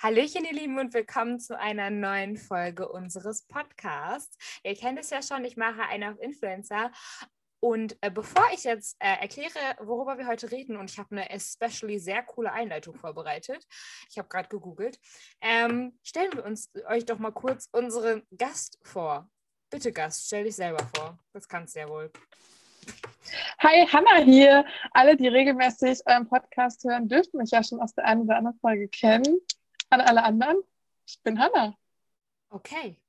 Hallöchen, ihr Lieben, und willkommen zu einer neuen Folge unseres Podcasts. Ihr kennt es ja schon, ich mache einen auf Influencer. Und äh, bevor ich jetzt äh, erkläre, worüber wir heute reden, und ich habe eine especially sehr coole Einleitung vorbereitet, ich habe gerade gegoogelt, ähm, stellen wir uns euch doch mal kurz unseren Gast vor. Bitte, Gast, stell dich selber vor. Das kannst du ja wohl. Hi, Hanna hier. Alle, die regelmäßig euren Podcast hören, dürften mich ja schon aus der einen oder anderen Folge kennen an alle anderen. Ich bin Hanna. Okay.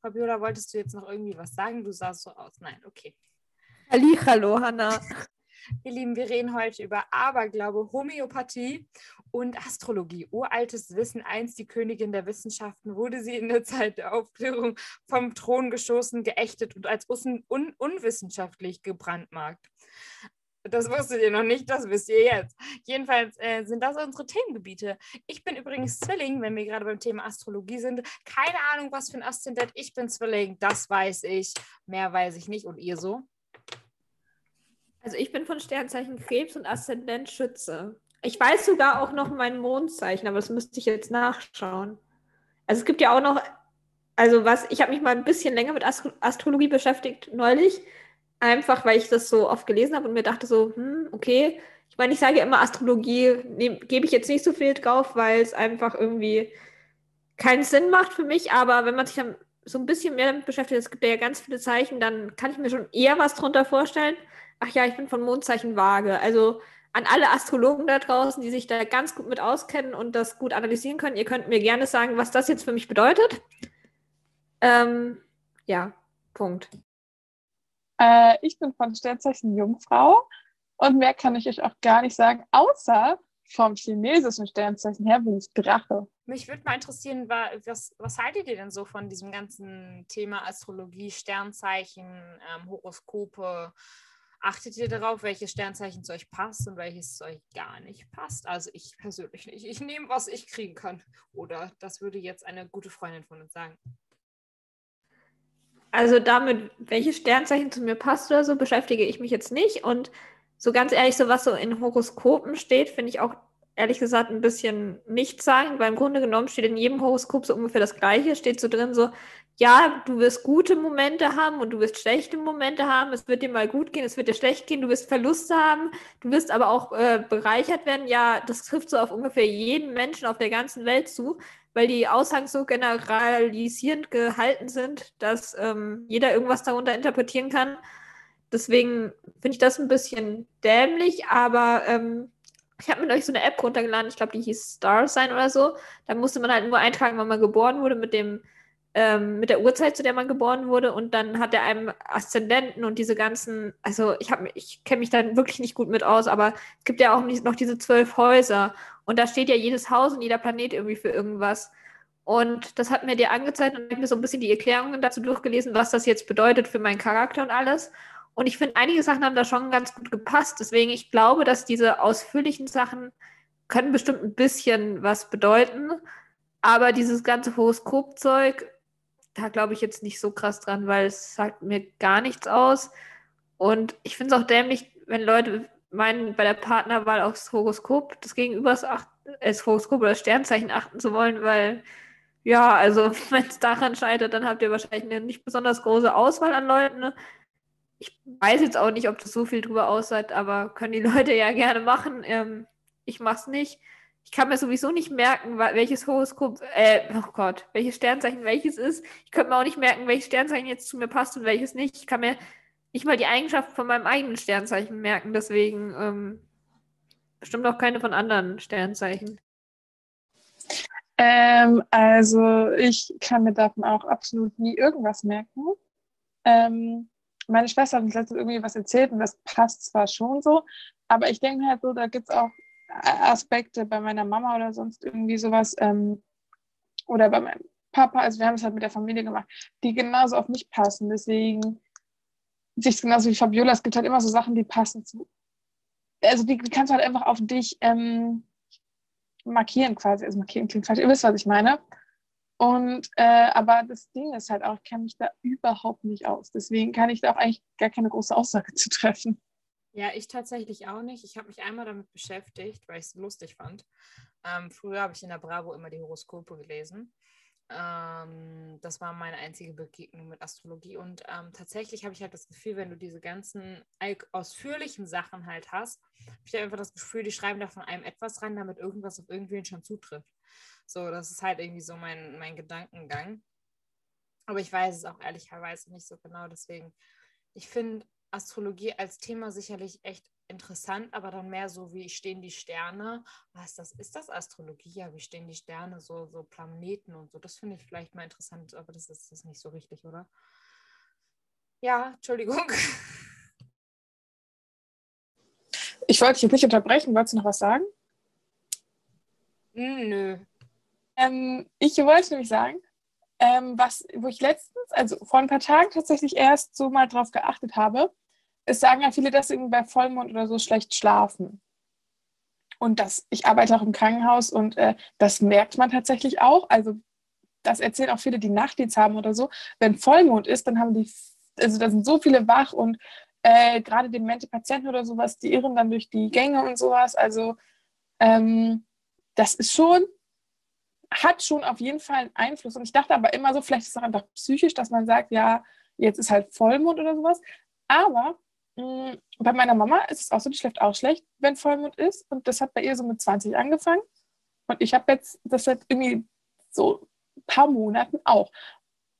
Fabiola, wolltest du jetzt noch irgendwie was sagen? Du sahst so aus. Nein, okay. Halli, hallo, Hanna. Ihr Lieben, wir reden heute über Aberglaube, Homöopathie und Astrologie. Uraltes Wissen, einst die Königin der Wissenschaften, wurde sie in der Zeit der Aufklärung vom Thron gestoßen, geächtet und als un un unwissenschaftlich gebrandmarkt. Das wusstet ihr noch nicht, das wisst ihr jetzt. Jedenfalls äh, sind das unsere Themengebiete. Ich bin übrigens Zwilling, wenn wir gerade beim Thema Astrologie sind. Keine Ahnung, was für ein Aszendent. Ich bin Zwilling, das weiß ich. Mehr weiß ich nicht. Und ihr so? Also ich bin von Sternzeichen Krebs und Aszendent Schütze. Ich weiß sogar auch noch mein Mondzeichen, aber das müsste ich jetzt nachschauen. Also es gibt ja auch noch, also was, ich habe mich mal ein bisschen länger mit Astro Astrologie beschäftigt neulich. Einfach, weil ich das so oft gelesen habe und mir dachte so, hm, okay. Ich meine, ich sage immer, Astrologie gebe ich jetzt nicht so viel drauf, weil es einfach irgendwie keinen Sinn macht für mich. Aber wenn man sich dann so ein bisschen mehr damit beschäftigt, es gibt ja ganz viele Zeichen, dann kann ich mir schon eher was drunter vorstellen. Ach ja, ich bin von Mondzeichen Waage. Also an alle Astrologen da draußen, die sich da ganz gut mit auskennen und das gut analysieren können, ihr könnt mir gerne sagen, was das jetzt für mich bedeutet. Ähm, ja, Punkt. Äh, ich bin von Sternzeichen Jungfrau und mehr kann ich euch auch gar nicht sagen, außer vom chinesischen Sternzeichen her bin ich Drache. Mich würde mal interessieren, was, was haltet ihr denn so von diesem ganzen Thema Astrologie, Sternzeichen, ähm, Horoskope? Achtet ihr darauf, welches Sternzeichen zu euch passt und welches zu euch gar nicht passt? Also ich persönlich nicht. Ich nehme, was ich kriegen kann. Oder das würde jetzt eine gute Freundin von uns sagen. Also damit, welches Sternzeichen zu mir passt oder so, beschäftige ich mich jetzt nicht. Und so ganz ehrlich, so was so in Horoskopen steht, finde ich auch ehrlich gesagt ein bisschen nicht sagen, weil im Grunde genommen steht in jedem Horoskop so ungefähr das Gleiche. Steht so drin, so, ja, du wirst gute Momente haben und du wirst schlechte Momente haben. Es wird dir mal gut gehen, es wird dir schlecht gehen, du wirst Verluste haben, du wirst aber auch äh, bereichert werden. Ja, das trifft so auf ungefähr jeden Menschen auf der ganzen Welt zu weil die Aussagen so generalisierend gehalten sind, dass ähm, jeder irgendwas darunter interpretieren kann. Deswegen finde ich das ein bisschen dämlich, aber ähm, ich habe mir euch so eine App runtergeladen, ich glaube, die hieß Star Sign oder so. Da musste man halt nur eintragen, wann man geboren wurde mit dem ähm, mit der Uhrzeit, zu der man geboren wurde, und dann hat er einem Aszendenten und diese ganzen, also ich habe ich kenne mich da wirklich nicht gut mit aus, aber es gibt ja auch noch diese zwölf Häuser und da steht ja jedes Haus und jeder Planet irgendwie für irgendwas. Und das hat mir dir angezeigt und ich habe mir so ein bisschen die Erklärungen dazu durchgelesen, was das jetzt bedeutet für meinen Charakter und alles. Und ich finde, einige Sachen haben da schon ganz gut gepasst. Deswegen, ich glaube, dass diese ausführlichen Sachen können bestimmt ein bisschen was bedeuten. Aber dieses ganze Horoskopzeug, da glaube ich jetzt nicht so krass dran, weil es sagt mir gar nichts aus. Und ich finde es auch dämlich, wenn Leute meinen, bei der Partnerwahl aufs Horoskop des Gegenübers achten, äh, das Horoskop oder Sternzeichen achten zu wollen, weil ja, also wenn es daran scheitert, dann habt ihr wahrscheinlich eine nicht besonders große Auswahl an Leuten. Ne? Ich weiß jetzt auch nicht, ob das so viel drüber aussagt, aber können die Leute ja gerne machen. Ähm, ich mach's nicht. Ich kann mir sowieso nicht merken, welches Horoskop, äh, oh Gott, welches Sternzeichen welches ist. Ich könnte mir auch nicht merken, welches Sternzeichen jetzt zu mir passt und welches nicht. Ich kann mir nicht mal die Eigenschaften von meinem eigenen Sternzeichen merken, deswegen ähm, bestimmt auch keine von anderen Sternzeichen. Ähm, also ich kann mir davon auch absolut nie irgendwas merken. Ähm, meine Schwester hat uns letztens irgendwie was erzählt und das passt zwar schon so, aber ich denke halt so, da gibt es auch Aspekte bei meiner Mama oder sonst irgendwie sowas ähm, oder bei meinem Papa, also wir haben es halt mit der Familie gemacht, die genauso auf mich passen. Deswegen sehe genauso wie Fabiola, es gibt halt immer so Sachen, die passen zu. Also die, die kannst du halt einfach auf dich ähm, markieren quasi. Also markieren klingt falsch, ihr wisst, was ich meine. Und äh, aber das Ding ist halt auch, ich kenne mich da überhaupt nicht aus. Deswegen kann ich da auch eigentlich gar keine große Aussage zu treffen. Ja, ich tatsächlich auch nicht. Ich habe mich einmal damit beschäftigt, weil ich es lustig fand. Ähm, früher habe ich in der Bravo immer die Horoskope gelesen. Ähm, das war meine einzige Begegnung mit Astrologie. Und ähm, tatsächlich habe ich halt das Gefühl, wenn du diese ganzen ausführlichen Sachen halt hast, habe ich einfach das Gefühl, die schreiben da von einem etwas rein, damit irgendwas auf irgendwen schon zutrifft. So, das ist halt irgendwie so mein, mein Gedankengang. Aber ich weiß es auch ehrlicherweise nicht so genau. Deswegen, ich finde, Astrologie als Thema sicherlich echt interessant, aber dann mehr so, wie stehen die Sterne? Was das? Ist das Astrologie? Ja, wie stehen die Sterne, so, so Planeten und so? Das finde ich vielleicht mal interessant, aber das ist, das ist nicht so richtig, oder? Ja, Entschuldigung. Ich wollte dich nicht unterbrechen. Wolltest du noch was sagen? Hm, nö. Ähm, ich wollte nämlich sagen, ähm, was, wo ich letztens, also vor ein paar Tagen tatsächlich erst so mal drauf geachtet habe, es sagen ja viele, dass irgendwie bei Vollmond oder so schlecht schlafen. Und das, ich arbeite auch im Krankenhaus und äh, das merkt man tatsächlich auch. Also das erzählen auch viele, die Nachtdienst haben oder so. Wenn Vollmond ist, dann haben die, also da sind so viele wach und äh, gerade demente Patienten oder sowas, die irren dann durch die Gänge und sowas. Also ähm, das ist schon, hat schon auf jeden Fall einen Einfluss. Und ich dachte aber immer so, vielleicht ist es auch einfach psychisch, dass man sagt, ja, jetzt ist halt Vollmond oder sowas. Aber bei meiner Mama ist es auch so, die schläft auch schlecht, wenn Vollmond ist. Und das hat bei ihr so mit 20 angefangen. Und ich habe jetzt das seit irgendwie so ein paar Monaten auch.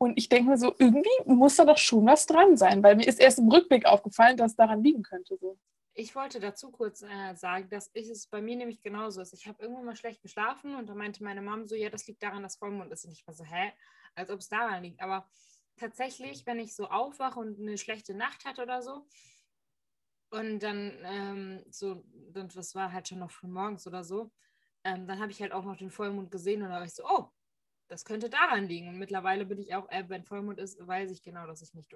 Und ich denke mir so, irgendwie muss da doch schon was dran sein, weil mir ist erst im Rückblick aufgefallen, dass es daran liegen könnte. So. Ich wollte dazu kurz äh, sagen, dass ich es bei mir nämlich genauso ist. Ich habe irgendwann mal schlecht geschlafen und da meinte meine Mom so, ja, das liegt daran, dass Vollmond ist. Und ich war so, hä? Als ob es daran liegt. Aber tatsächlich, wenn ich so aufwache und eine schlechte Nacht hatte oder so, und dann ähm, so, das war halt schon noch früh morgens oder so, ähm, dann habe ich halt auch noch den Vollmond gesehen und da war ich so, oh, das könnte daran liegen. Und mittlerweile bin ich auch, äh, wenn Vollmond ist, weiß ich genau, dass ich nicht.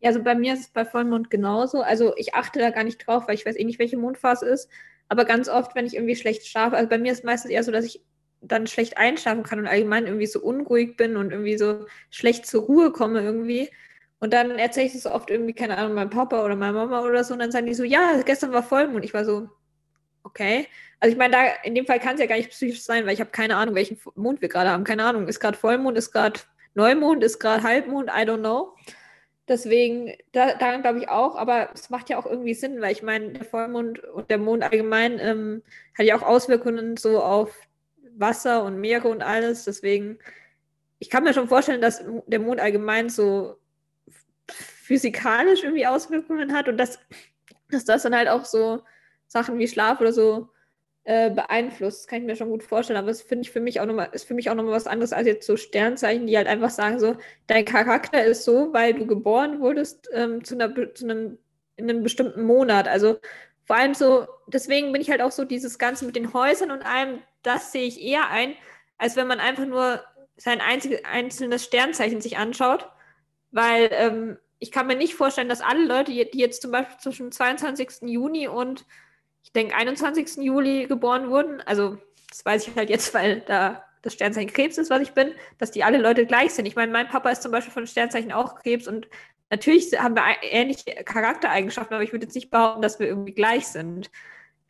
Ja, also bei mir ist es bei Vollmond genauso. Also ich achte da gar nicht drauf, weil ich weiß eh nicht, welche Mondphase ist. Aber ganz oft, wenn ich irgendwie schlecht schlafe, also bei mir ist es meistens eher so, dass ich dann schlecht einschlafen kann und allgemein irgendwie so unruhig bin und irgendwie so schlecht zur Ruhe komme irgendwie. Und dann erzähle ich es oft irgendwie, keine Ahnung, meinem Papa oder meiner Mama oder so. Und dann sagen die so, ja, gestern war Vollmond. Ich war so, okay. Also ich meine, da in dem Fall kann es ja gar nicht psychisch sein, weil ich habe keine Ahnung, welchen Mond wir gerade haben. Keine Ahnung, ist gerade Vollmond, ist gerade Neumond, ist gerade Halbmond, I don't know. Deswegen, da, daran glaube ich auch, aber es macht ja auch irgendwie Sinn, weil ich meine, der Vollmond und der Mond allgemein ähm, hat ja auch Auswirkungen so auf Wasser und Meere und alles. Deswegen, ich kann mir schon vorstellen, dass der Mond allgemein so physikalisch irgendwie Auswirkungen hat und dass, dass das dann halt auch so Sachen wie Schlaf oder so äh, beeinflusst. Das kann ich mir schon gut vorstellen, aber es finde ich für mich auch nochmal, ist für mich auch nochmal was anderes als jetzt so Sternzeichen, die halt einfach sagen, so, dein Charakter ist so, weil du geboren wurdest ähm, zu, einer, zu einem, in einem bestimmten Monat. Also vor allem so, deswegen bin ich halt auch so dieses Ganze mit den Häusern und allem, das sehe ich eher ein, als wenn man einfach nur sein einzig, einzelnes Sternzeichen sich anschaut, weil ähm, ich kann mir nicht vorstellen, dass alle Leute, die jetzt zum Beispiel zwischen 22. Juni und ich denke 21. Juli geboren wurden, also das weiß ich halt jetzt, weil da das Sternzeichen Krebs ist, was ich bin, dass die alle Leute gleich sind. Ich meine, mein Papa ist zum Beispiel von Sternzeichen auch Krebs und natürlich haben wir ähnliche Charaktereigenschaften, aber ich würde jetzt nicht behaupten, dass wir irgendwie gleich sind.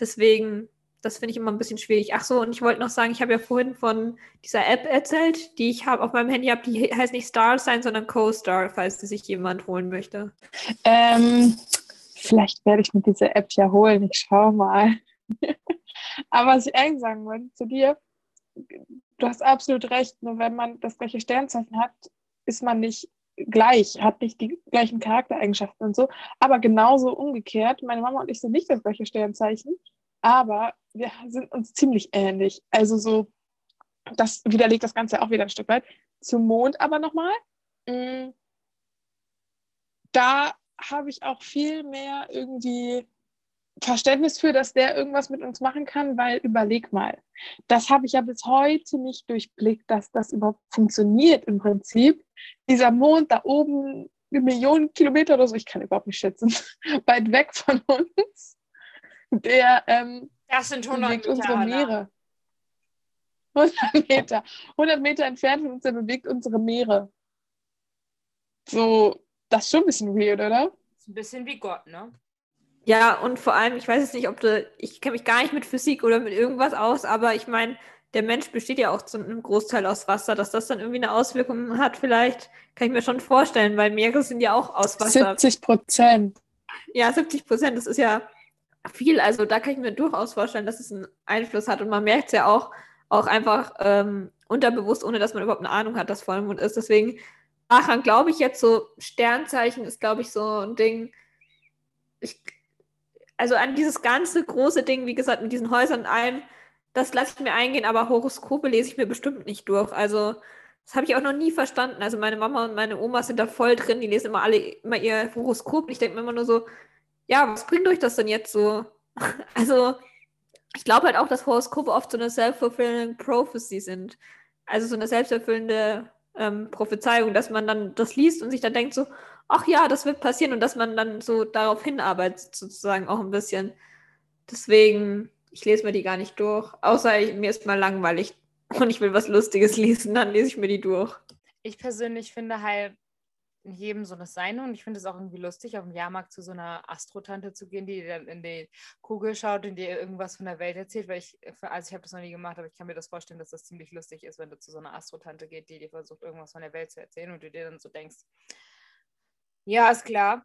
Deswegen das finde ich immer ein bisschen schwierig. Ach so, und ich wollte noch sagen, ich habe ja vorhin von dieser App erzählt, die ich habe auf meinem Handy habe. Die heißt nicht Star Sign, sondern Co-Star, falls sie sich jemand holen möchte. Ähm, vielleicht werde ich mir diese App ja holen. Ich schaue mal. Aber was ich eigentlich sagen wollte zu dir, du hast absolut recht. Nur wenn man das gleiche Sternzeichen hat, ist man nicht gleich, hat nicht die gleichen Charaktereigenschaften und so. Aber genauso umgekehrt, meine Mama und ich sind nicht das gleiche Sternzeichen aber wir sind uns ziemlich ähnlich. Also so, das widerlegt das Ganze auch wieder ein Stück weit. Zum Mond aber nochmal. Mm, da habe ich auch viel mehr irgendwie Verständnis für, dass der irgendwas mit uns machen kann, weil überleg mal, das habe ich ja bis heute nicht durchblickt, dass das überhaupt funktioniert im Prinzip. Dieser Mond da oben, eine Million Kilometer oder so, ich kann überhaupt nicht schätzen, weit weg von uns der ähm, das sind 100 bewegt Meter, unsere Meere. 100 Meter. 100 Meter entfernt von uns, der bewegt unsere Meere. So, das ist schon ein bisschen weird, oder? Ist ein bisschen wie Gott, ne? Ja, und vor allem, ich weiß jetzt nicht, ob du, ich kenne mich gar nicht mit Physik oder mit irgendwas aus, aber ich meine, der Mensch besteht ja auch zu einem Großteil aus Wasser, dass das dann irgendwie eine Auswirkung hat, vielleicht kann ich mir schon vorstellen, weil Meere sind ja auch aus Wasser. 70 Prozent. Ja, 70 Prozent, das ist ja viel. Also da kann ich mir durchaus vorstellen, dass es einen Einfluss hat. Und man merkt es ja auch, auch einfach ähm, unterbewusst, ohne dass man überhaupt eine Ahnung hat, dass Vollmond ist. Deswegen, daran glaube ich jetzt so, Sternzeichen ist, glaube ich, so ein Ding. Ich, also an dieses ganze große Ding, wie gesagt, mit diesen Häusern und allem, das lasse ich mir eingehen, aber Horoskope lese ich mir bestimmt nicht durch. Also, das habe ich auch noch nie verstanden. Also, meine Mama und meine Oma sind da voll drin, die lesen immer alle immer ihr Horoskop. Ich denke mir immer nur so, ja, was bringt euch das denn jetzt so? also, ich glaube halt auch, dass Horoskope oft so eine self-fulfilling prophecy sind. Also so eine selbsterfüllende ähm, Prophezeiung, dass man dann das liest und sich dann denkt so, ach ja, das wird passieren und dass man dann so darauf hinarbeitet, sozusagen auch ein bisschen. Deswegen, ich lese mir die gar nicht durch, außer ich, mir ist mal langweilig und ich will was Lustiges lesen, dann lese ich mir die durch. Ich persönlich finde halt, in jedem so eine Seine und ich finde es auch irgendwie lustig, auf dem Jahrmarkt zu so einer Astrotante zu gehen, die dann in die Kugel schaut und dir irgendwas von der Welt erzählt, weil ich, also ich habe das noch nie gemacht, aber ich kann mir das vorstellen, dass das ziemlich lustig ist, wenn du zu so einer Astrotante geht, die dir versucht, irgendwas von der Welt zu erzählen und du dir dann so denkst, ja, ist klar.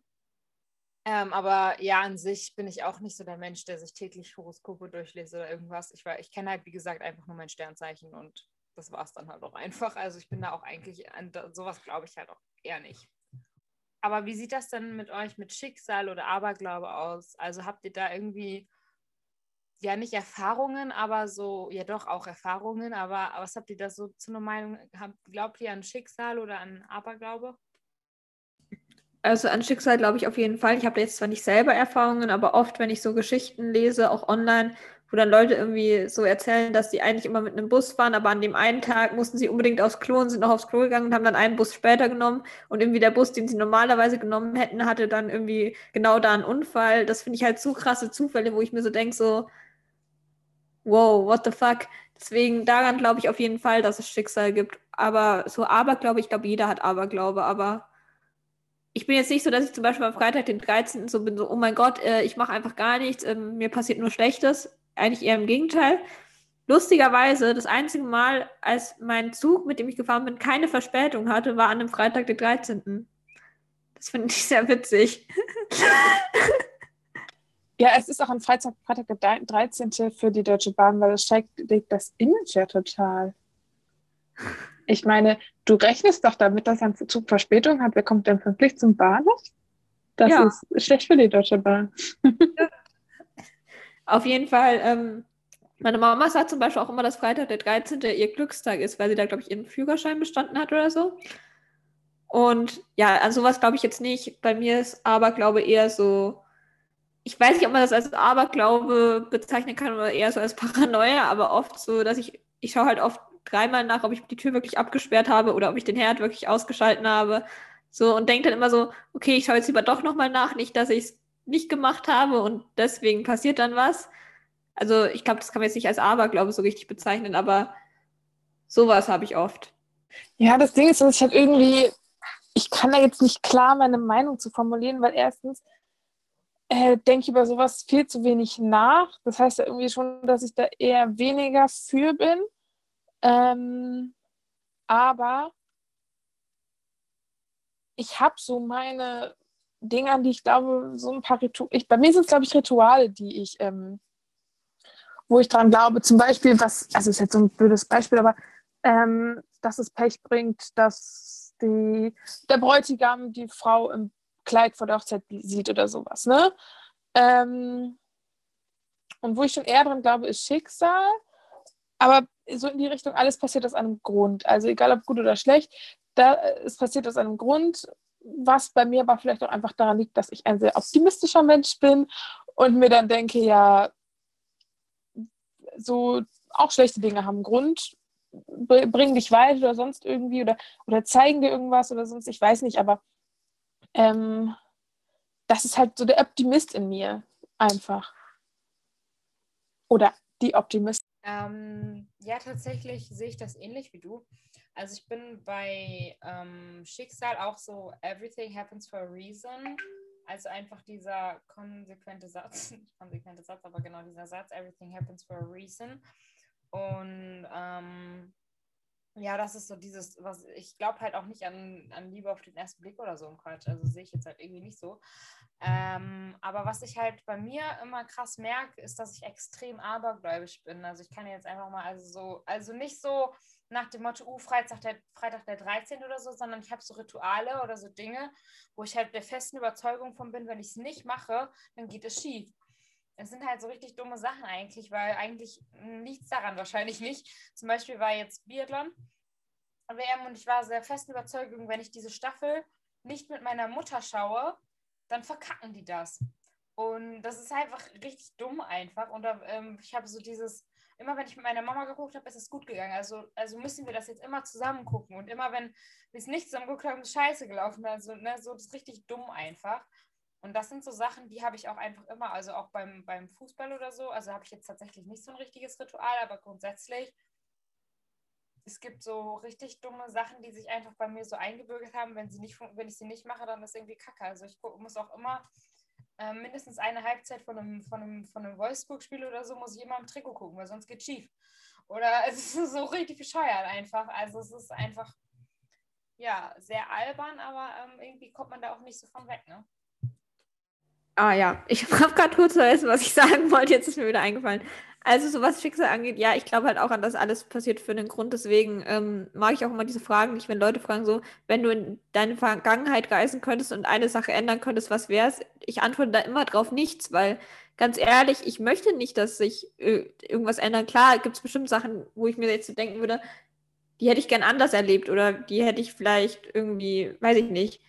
Ähm, aber ja, an sich bin ich auch nicht so der Mensch, der sich täglich Horoskope durchliest oder irgendwas. Ich, ich kenne halt, wie gesagt, einfach nur mein Sternzeichen und das war es dann halt auch einfach. Also ich bin da auch eigentlich, an sowas glaube ich halt auch eher nicht. Aber wie sieht das denn mit euch mit Schicksal oder Aberglaube aus? Also habt ihr da irgendwie, ja nicht Erfahrungen, aber so, ja doch auch Erfahrungen, aber was habt ihr da so zu einer Meinung? Glaubt ihr an Schicksal oder an Aberglaube? Also an Schicksal glaube ich auf jeden Fall. Ich habe jetzt zwar nicht selber Erfahrungen, aber oft, wenn ich so Geschichten lese, auch online, wo dann Leute irgendwie so erzählen, dass sie eigentlich immer mit einem Bus fahren, aber an dem einen Tag mussten sie unbedingt aufs Klo und sind noch aufs Klo gegangen und haben dann einen Bus später genommen und irgendwie der Bus, den sie normalerweise genommen hätten, hatte dann irgendwie genau da einen Unfall. Das finde ich halt zu krasse Zufälle, wo ich mir so denke, so, wow, what the fuck. Deswegen daran glaube ich auf jeden Fall, dass es Schicksal gibt. Aber so Aberglaube, ich glaube, jeder hat Aberglaube, aber ich bin jetzt nicht so, dass ich zum Beispiel am Freitag, den 13. so bin, so, oh mein Gott, äh, ich mache einfach gar nichts, äh, mir passiert nur Schlechtes eigentlich eher im Gegenteil. Lustigerweise, das einzige Mal, als mein Zug, mit dem ich gefahren bin, keine Verspätung hatte, war an einem Freitag, den 13. Das finde ich sehr witzig. Ja, es ist auch ein Freitag, Freitag der 13. für die Deutsche Bahn, weil es steigt das Image ja total. Ich meine, du rechnest doch damit, dass ein Zug Verspätung hat. Wer kommt denn pünktlich zum Bahnhof? Das ja. ist schlecht für die Deutsche Bahn. Auf jeden Fall, ähm, meine Mama sagt zum Beispiel auch immer, dass Freitag der 13. ihr Glückstag ist, weil sie da, glaube ich, ihren Führerschein bestanden hat oder so. Und ja, an sowas glaube ich jetzt nicht. Bei mir ist Aberglaube eher so, ich weiß nicht, ob man das als Aberglaube bezeichnen kann oder eher so als Paranoia, aber oft so, dass ich, ich schaue halt oft dreimal nach, ob ich die Tür wirklich abgesperrt habe oder ob ich den Herd wirklich ausgeschalten habe. So und denke dann immer so, okay, ich schaue jetzt lieber doch nochmal nach, nicht, dass ich es nicht gemacht habe und deswegen passiert dann was. Also ich glaube, das kann man jetzt nicht als Aberglaube so richtig bezeichnen, aber sowas habe ich oft. Ja, das Ding ist, dass ich halt irgendwie, ich kann da jetzt nicht klar meine Meinung zu formulieren, weil erstens äh, denke ich über sowas viel zu wenig nach. Das heißt ja irgendwie schon, dass ich da eher weniger für bin. Ähm, aber ich habe so meine Dinge, an die ich glaube, so ein paar Rituale, bei mir sind es, glaube ich, Rituale, die ich, ähm, wo ich dran glaube, zum Beispiel, was, also ist jetzt so ein blödes Beispiel, aber ähm, dass es Pech bringt, dass die, der Bräutigam die Frau im Kleid vor der Hochzeit sieht oder sowas, ne? Ähm, und wo ich schon eher dran glaube, ist Schicksal, aber so in die Richtung, alles passiert aus einem Grund. Also egal ob gut oder schlecht, da, es passiert aus einem Grund was bei mir aber vielleicht auch einfach daran liegt, dass ich ein sehr optimistischer Mensch bin und mir dann denke, ja, so auch schlechte Dinge haben Grund, bringen dich weiter oder sonst irgendwie oder, oder zeigen dir irgendwas oder sonst, ich weiß nicht, aber ähm, das ist halt so der Optimist in mir einfach. Oder die Optimist. Ähm, ja, tatsächlich sehe ich das ähnlich wie du. Also ich bin bei ähm, Schicksal auch so, everything happens for a reason. Also einfach dieser konsequente Satz, nicht konsequente Satz, aber genau dieser Satz, everything happens for a reason. Und ähm, ja, das ist so dieses, was ich glaube halt auch nicht an, an Liebe auf den ersten Blick oder so ein Quatsch. Also sehe ich jetzt halt irgendwie nicht so. Ähm, aber was ich halt bei mir immer krass merke, ist, dass ich extrem abergläubisch bin. Also ich kann jetzt einfach mal, also so, also nicht so nach dem Motto, uh, Freitag der, Freitag der 13. oder so, sondern ich habe so Rituale oder so Dinge, wo ich halt der festen Überzeugung von bin, wenn ich es nicht mache, dann geht es schief. Es sind halt so richtig dumme Sachen eigentlich, weil eigentlich nichts daran wahrscheinlich nicht. Zum Beispiel war jetzt Biathlon WM und ich war sehr festen Überzeugung, wenn ich diese Staffel nicht mit meiner Mutter schaue, dann verkacken die das. Und das ist einfach richtig dumm einfach. Und da, ähm, ich habe so dieses, immer wenn ich mit meiner Mama geguckt habe, ist es gut gegangen. Also, also müssen wir das jetzt immer zusammen gucken. Und immer wenn wir es nicht zusammen geguckt haben, ist scheiße gelaufen. Also, ne, so das ist richtig dumm einfach. Und das sind so Sachen, die habe ich auch einfach immer, also auch beim, beim Fußball oder so. Also habe ich jetzt tatsächlich nicht so ein richtiges Ritual, aber grundsätzlich, es gibt so richtig dumme Sachen, die sich einfach bei mir so eingebürgert haben. Wenn, sie nicht, wenn ich sie nicht mache, dann ist irgendwie kacke. Also ich muss auch immer äh, mindestens eine Halbzeit von einem, von einem, von einem Wolfsburg-Spiel oder so, muss ich immer im Trikot gucken, weil sonst geht schief. Oder es ist so richtig bescheuert einfach. Also es ist einfach, ja, sehr albern, aber ähm, irgendwie kommt man da auch nicht so von weg, ne? Ah ja, ich habe gerade kurz vergessen, was ich sagen wollte. Jetzt ist mir wieder eingefallen. Also, so was Schicksal angeht, ja, ich glaube halt auch an das alles passiert für einen Grund. Deswegen ähm, mag ich auch immer diese Fragen nicht, wenn Leute fragen so, wenn du in deine Vergangenheit reisen könntest und eine Sache ändern könntest, was wäre es? Ich antworte da immer drauf nichts, weil ganz ehrlich, ich möchte nicht, dass sich äh, irgendwas ändert. Klar, gibt es bestimmt Sachen, wo ich mir jetzt so denken würde, die hätte ich gern anders erlebt oder die hätte ich vielleicht irgendwie, weiß ich nicht,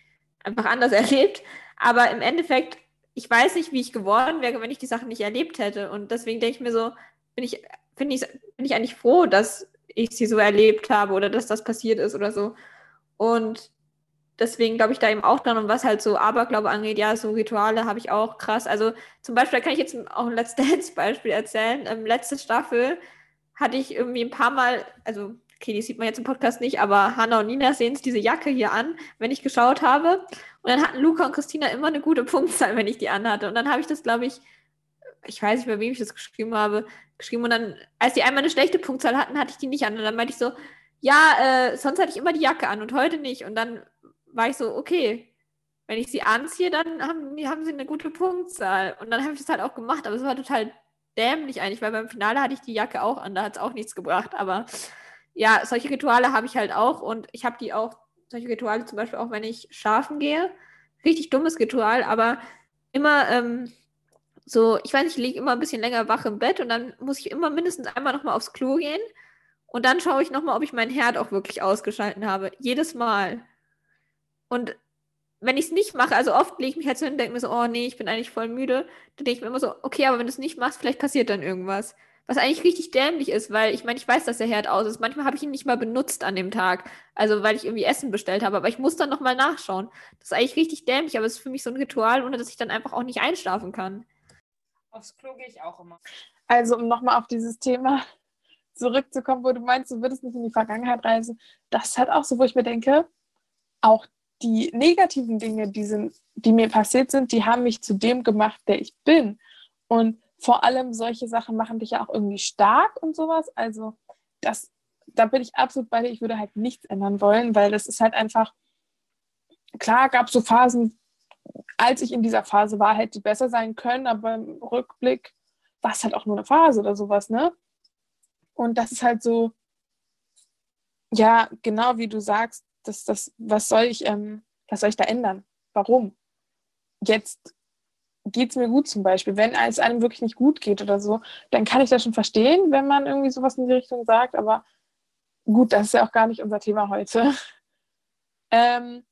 einfach anders erlebt. Aber im Endeffekt ich weiß nicht, wie ich geworden wäre, wenn ich die Sachen nicht erlebt hätte. Und deswegen denke ich mir so, bin ich, bin ich, bin ich eigentlich froh, dass ich sie so erlebt habe oder dass das passiert ist oder so. Und deswegen glaube ich da eben auch dran. Und was halt so Aberglaube angeht, ja, so Rituale habe ich auch krass. Also zum Beispiel, da kann ich jetzt auch ein Let's Dance-Beispiel erzählen. Ähm, letzte Staffel hatte ich irgendwie ein paar Mal, also okay, die sieht man jetzt im Podcast nicht, aber Hanna und Nina sehen es diese Jacke hier an, wenn ich geschaut habe. Und dann hatten Luca und Christina immer eine gute Punktzahl, wenn ich die anhatte. Und dann habe ich das, glaube ich, ich weiß nicht, bei wem ich das geschrieben habe, geschrieben. Und dann, als die einmal eine schlechte Punktzahl hatten, hatte ich die nicht an. Und dann meinte ich so, ja, äh, sonst hatte ich immer die Jacke an und heute nicht. Und dann war ich so, okay, wenn ich sie anziehe, dann haben, haben sie eine gute Punktzahl. Und dann habe ich das halt auch gemacht. Aber es war total dämlich eigentlich, weil beim Finale hatte ich die Jacke auch an, da hat es auch nichts gebracht. Aber ja, solche Rituale habe ich halt auch und ich habe die auch, solche Rituale zum Beispiel auch, wenn ich schlafen gehe. Richtig dummes Ritual, aber immer ähm, so, ich weiß nicht, ich liege immer ein bisschen länger wach im Bett und dann muss ich immer mindestens einmal nochmal aufs Klo gehen und dann schaue ich nochmal, ob ich meinen Herd auch wirklich ausgeschalten habe. Jedes Mal. Und wenn ich es nicht mache, also oft lege ich mich halt so hin und denke mir so, oh nee, ich bin eigentlich voll müde, dann denke ich mir immer so, okay, aber wenn du es nicht machst, vielleicht passiert dann irgendwas. Was eigentlich richtig dämlich ist, weil ich meine, ich weiß, dass der Herd aus ist. Manchmal habe ich ihn nicht mal benutzt an dem Tag. Also, weil ich irgendwie Essen bestellt habe. Aber ich muss dann nochmal nachschauen. Das ist eigentlich richtig dämlich, aber es ist für mich so ein Ritual, ohne dass ich dann einfach auch nicht einschlafen kann. Aufs Klo gehe ich auch immer. Also, um nochmal auf dieses Thema zurückzukommen, wo du meinst, du würdest nicht in die Vergangenheit reisen. Das ist halt auch so, wo ich mir denke, auch die negativen Dinge, die, sind, die mir passiert sind, die haben mich zu dem gemacht, der ich bin. Und vor allem solche Sachen machen dich ja auch irgendwie stark und sowas. Also das, da bin ich absolut bei dir. Ich würde halt nichts ändern wollen, weil das ist halt einfach, klar gab es so Phasen, als ich in dieser Phase war, hätte besser sein können, aber im Rückblick war es halt auch nur eine Phase oder sowas, ne? Und das ist halt so, ja, genau wie du sagst, dass das, was soll ich, ähm, was soll ich da ändern? Warum? Jetzt geht es mir gut zum Beispiel. Wenn es einem wirklich nicht gut geht oder so, dann kann ich das schon verstehen, wenn man irgendwie sowas in die Richtung sagt. Aber gut, das ist ja auch gar nicht unser Thema heute. Ähm,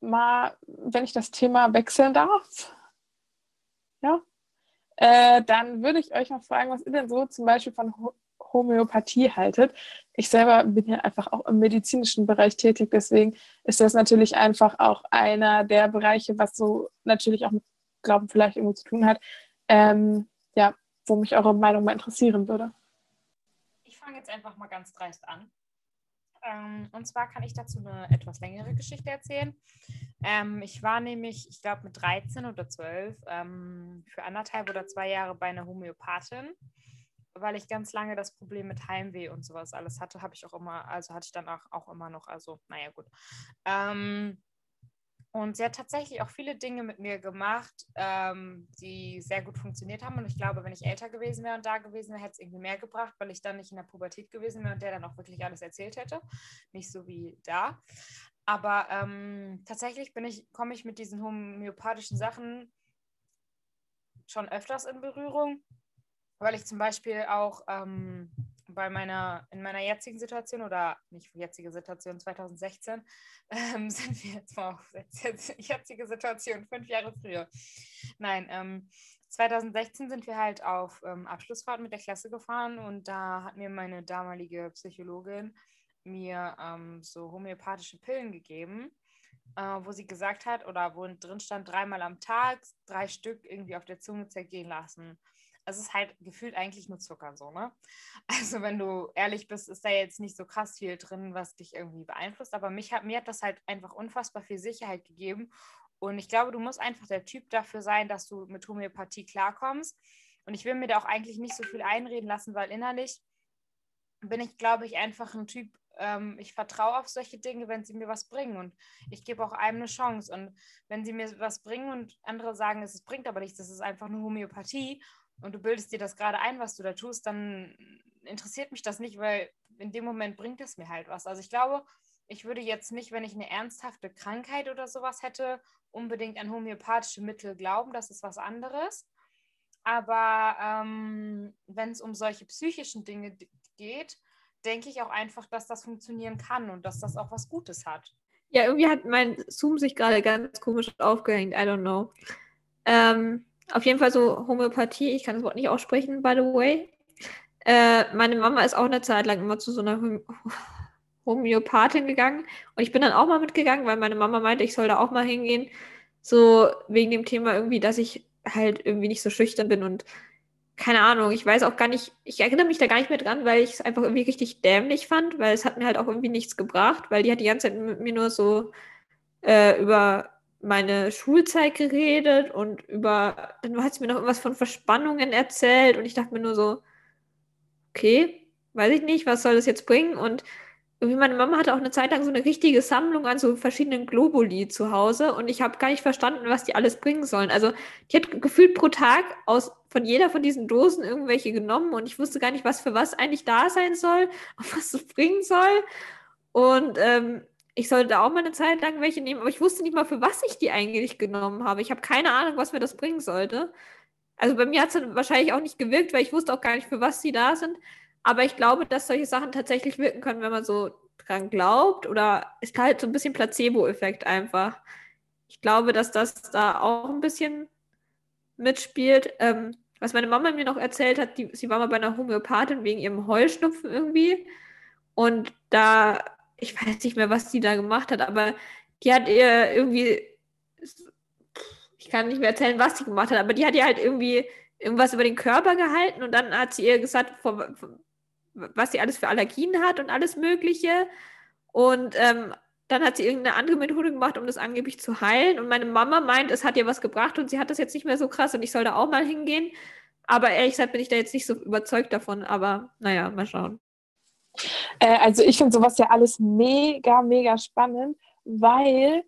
mal, wenn ich das Thema wechseln darf, ja, äh, dann würde ich euch mal fragen, was ihr denn so zum Beispiel von Homöopathie haltet. Ich selber bin ja einfach auch im medizinischen Bereich tätig, deswegen ist das natürlich einfach auch einer der Bereiche, was so natürlich auch mit Glauben vielleicht irgendwo zu tun hat, ähm, ja, wo mich eure Meinung mal interessieren würde. Ich fange jetzt einfach mal ganz dreist an. Ähm, und zwar kann ich dazu eine etwas längere Geschichte erzählen. Ähm, ich war nämlich, ich glaube, mit 13 oder 12 ähm, für anderthalb oder zwei Jahre bei einer Homöopathin, weil ich ganz lange das Problem mit Heimweh und sowas alles hatte, habe ich auch immer, also hatte ich dann auch, immer noch, also naja gut. Und sie hat tatsächlich auch viele Dinge mit mir gemacht, ähm, die sehr gut funktioniert haben. Und ich glaube, wenn ich älter gewesen wäre und da gewesen wäre, hätte es irgendwie mehr gebracht, weil ich dann nicht in der Pubertät gewesen wäre und der dann auch wirklich alles erzählt hätte. Nicht so wie da. Aber ähm, tatsächlich bin ich, komme ich mit diesen homöopathischen Sachen schon öfters in Berührung, weil ich zum Beispiel auch ähm, bei meiner, in meiner jetzigen Situation oder nicht jetzige Situation 2016, ähm, sind wir jetzt mal auf jetzt, jetzige Situation, fünf Jahre früher. Nein, ähm, 2016 sind wir halt auf ähm, Abschlussfahrt mit der Klasse gefahren und da hat mir meine damalige Psychologin mir ähm, so homöopathische Pillen gegeben, äh, wo sie gesagt hat oder wo drin stand, dreimal am Tag, drei Stück irgendwie auf der Zunge zergehen lassen es ist halt gefühlt eigentlich nur Zucker so, ne? Also wenn du ehrlich bist, ist da jetzt nicht so krass viel drin, was dich irgendwie beeinflusst, aber mich hat, mir hat das halt einfach unfassbar viel Sicherheit gegeben. Und ich glaube, du musst einfach der Typ dafür sein, dass du mit Homöopathie klarkommst. Und ich will mir da auch eigentlich nicht so viel einreden lassen, weil innerlich bin ich, glaube ich, einfach ein Typ, ähm, ich vertraue auf solche Dinge, wenn sie mir was bringen. Und ich gebe auch einem eine Chance. Und wenn sie mir was bringen und andere sagen, es bringt aber nichts, das ist einfach nur Homöopathie und du bildest dir das gerade ein, was du da tust, dann interessiert mich das nicht, weil in dem Moment bringt es mir halt was. Also ich glaube, ich würde jetzt nicht, wenn ich eine ernsthafte Krankheit oder sowas hätte, unbedingt an homöopathische Mittel glauben, das ist was anderes. Aber ähm, wenn es um solche psychischen Dinge geht, denke ich auch einfach, dass das funktionieren kann und dass das auch was Gutes hat. Ja, irgendwie hat mein Zoom sich gerade ganz komisch aufgehängt. I don't know. Ähm, auf jeden Fall so Homöopathie, ich kann das Wort nicht aussprechen, by the way. Äh, meine Mama ist auch eine Zeit lang immer zu so einer Homöopathin gegangen. Und ich bin dann auch mal mitgegangen, weil meine Mama meinte, ich soll da auch mal hingehen. So wegen dem Thema irgendwie, dass ich halt irgendwie nicht so schüchtern bin und keine Ahnung, ich weiß auch gar nicht, ich erinnere mich da gar nicht mehr dran, weil ich es einfach irgendwie richtig dämlich fand, weil es hat mir halt auch irgendwie nichts gebracht, weil die hat die ganze Zeit mit mir nur so äh, über meine Schulzeit geredet und über, dann hat sie mir noch irgendwas von Verspannungen erzählt und ich dachte mir nur so, okay, weiß ich nicht, was soll das jetzt bringen? Und irgendwie meine Mama hatte auch eine Zeit lang so eine richtige Sammlung an so verschiedenen Globuli zu Hause und ich habe gar nicht verstanden, was die alles bringen sollen. Also die hat gefühlt pro Tag aus von jeder von diesen Dosen irgendwelche genommen und ich wusste gar nicht, was für was eigentlich da sein soll was es bringen soll. Und ähm, ich sollte auch mal eine Zeit lang welche nehmen, aber ich wusste nicht mal, für was ich die eigentlich genommen habe. Ich habe keine Ahnung, was mir das bringen sollte. Also bei mir hat es wahrscheinlich auch nicht gewirkt, weil ich wusste auch gar nicht, für was sie da sind. Aber ich glaube, dass solche Sachen tatsächlich wirken können, wenn man so dran glaubt. Oder ist halt so ein bisschen Placebo-Effekt einfach. Ich glaube, dass das da auch ein bisschen mitspielt. Ähm, was meine Mama mir noch erzählt hat, die, sie war mal bei einer Homöopathin wegen ihrem Heuschnupfen irgendwie. Und da ich weiß nicht mehr, was die da gemacht hat, aber die hat ihr irgendwie, ich kann nicht mehr erzählen, was sie gemacht hat, aber die hat ihr halt irgendwie irgendwas über den Körper gehalten und dann hat sie ihr gesagt, was sie alles für Allergien hat und alles Mögliche. Und ähm, dann hat sie irgendeine andere Methode gemacht, um das angeblich zu heilen. Und meine Mama meint, es hat ihr was gebracht und sie hat das jetzt nicht mehr so krass und ich soll da auch mal hingehen. Aber ehrlich gesagt bin ich da jetzt nicht so überzeugt davon. Aber naja, mal schauen. Äh, also ich finde sowas ja alles mega, mega spannend, weil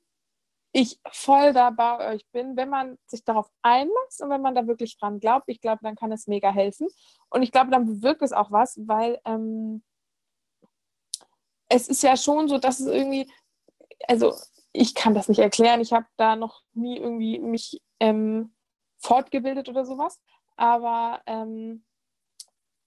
ich voll da bei euch bin, wenn man sich darauf einlässt und wenn man da wirklich dran glaubt, ich glaube, dann kann es mega helfen. Und ich glaube, dann bewirkt es auch was, weil ähm, es ist ja schon so, dass es irgendwie, also ich kann das nicht erklären, ich habe da noch nie irgendwie mich ähm, fortgebildet oder sowas, aber ähm,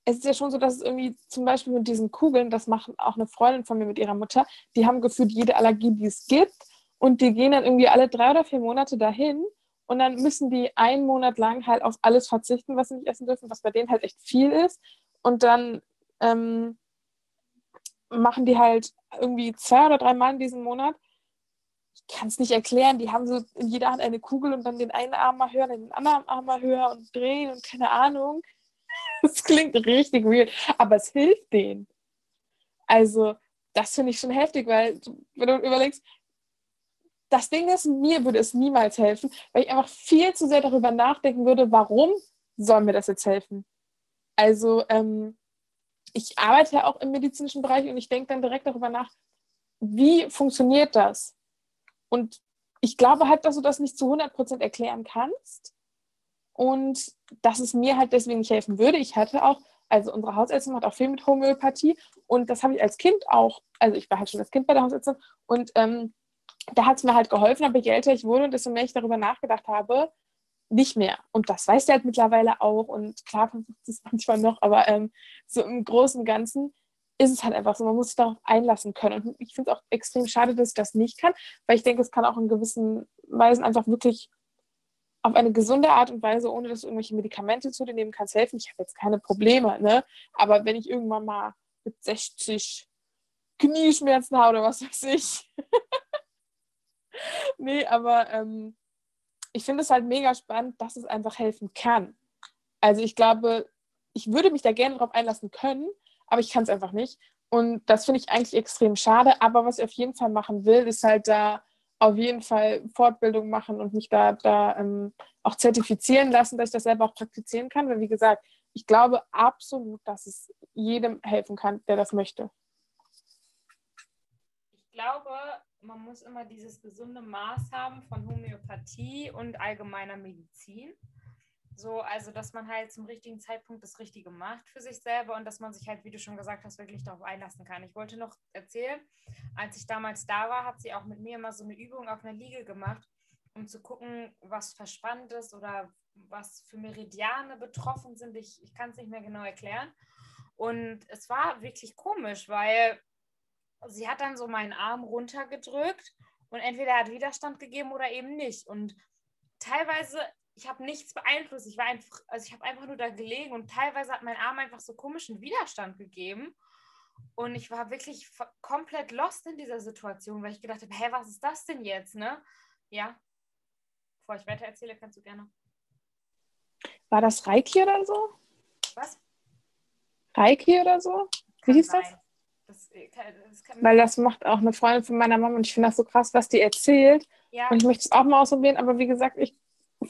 es ist ja schon so, dass es irgendwie zum Beispiel mit diesen Kugeln, das macht auch eine Freundin von mir mit ihrer Mutter, die haben gefühlt jede Allergie, die es gibt. Und die gehen dann irgendwie alle drei oder vier Monate dahin und dann müssen die einen Monat lang halt auf alles verzichten, was sie nicht essen dürfen, was bei denen halt echt viel ist. Und dann ähm, machen die halt irgendwie zwei oder drei Mal in diesem Monat. Ich kann es nicht erklären. Die haben so in jeder Hand eine Kugel und dann den einen Arm mal höher, den anderen Arm mal höher und drehen und keine Ahnung. Das klingt richtig weird, aber es hilft denen. Also, das finde ich schon heftig, weil wenn du überlegst, das Ding ist, mir würde es niemals helfen, weil ich einfach viel zu sehr darüber nachdenken würde, warum soll mir das jetzt helfen? Also ähm, ich arbeite ja auch im medizinischen Bereich und ich denke dann direkt darüber nach, wie funktioniert das? Und ich glaube halt, dass du das nicht zu 100% erklären kannst und dass es mir halt deswegen nicht helfen würde. Ich hatte auch, also unsere Hausärztin hat auch viel mit Homöopathie und das habe ich als Kind auch, also ich war halt schon als Kind bei der Hausärztin und ähm, da hat es mir halt geholfen, aber je älter ich wurde und desto mehr ich darüber nachgedacht habe, nicht mehr. Und das weiß der halt mittlerweile auch und klar versucht es manchmal noch, aber ähm, so im Großen und Ganzen ist es halt einfach so, man muss sich darauf einlassen können. Und ich finde es auch extrem schade, dass ich das nicht kann, weil ich denke, es kann auch in gewissen Weisen einfach wirklich auf eine gesunde Art und Weise, ohne dass du irgendwelche Medikamente zu dir nehmen kannst, helfen. Ich habe jetzt keine Probleme, ne? Aber wenn ich irgendwann mal mit 60 Knieschmerzen habe oder was weiß ich. nee, aber ähm, ich finde es halt mega spannend, dass es einfach helfen kann. Also ich glaube, ich würde mich da gerne darauf einlassen können, aber ich kann es einfach nicht. Und das finde ich eigentlich extrem schade. Aber was ich auf jeden Fall machen will, ist halt da auf jeden Fall Fortbildung machen und mich da, da ähm, auch zertifizieren lassen, dass ich das selber auch praktizieren kann. Weil, wie gesagt, ich glaube absolut, dass es jedem helfen kann, der das möchte. Ich glaube, man muss immer dieses gesunde Maß haben von Homöopathie und allgemeiner Medizin. So, also dass man halt zum richtigen Zeitpunkt das Richtige macht für sich selber und dass man sich halt, wie du schon gesagt hast, wirklich darauf einlassen kann. Ich wollte noch erzählen, als ich damals da war, hat sie auch mit mir immer so eine Übung auf einer Liege gemacht, um zu gucken, was verspannt ist oder was für Meridiane betroffen sind. Ich, ich kann es nicht mehr genau erklären. Und es war wirklich komisch, weil sie hat dann so meinen Arm runtergedrückt und entweder hat Widerstand gegeben oder eben nicht. Und teilweise ich habe nichts beeinflusst. Ich war einfach, also ich habe einfach nur da gelegen und teilweise hat mein Arm einfach so komischen Widerstand gegeben. Und ich war wirklich komplett lost in dieser Situation, weil ich gedacht habe, hä, was ist das denn jetzt, ne? Ja. Bevor ich weiter erzähle, kannst du gerne. War das Reiki oder so? Was? Reiki oder so? Wie hieß das? Das, äh, das Weil das macht auch eine Freundin von meiner Mama und ich finde das so krass, was die erzählt. Ja. Und ich möchte es auch mal ausprobieren, aber wie gesagt, ich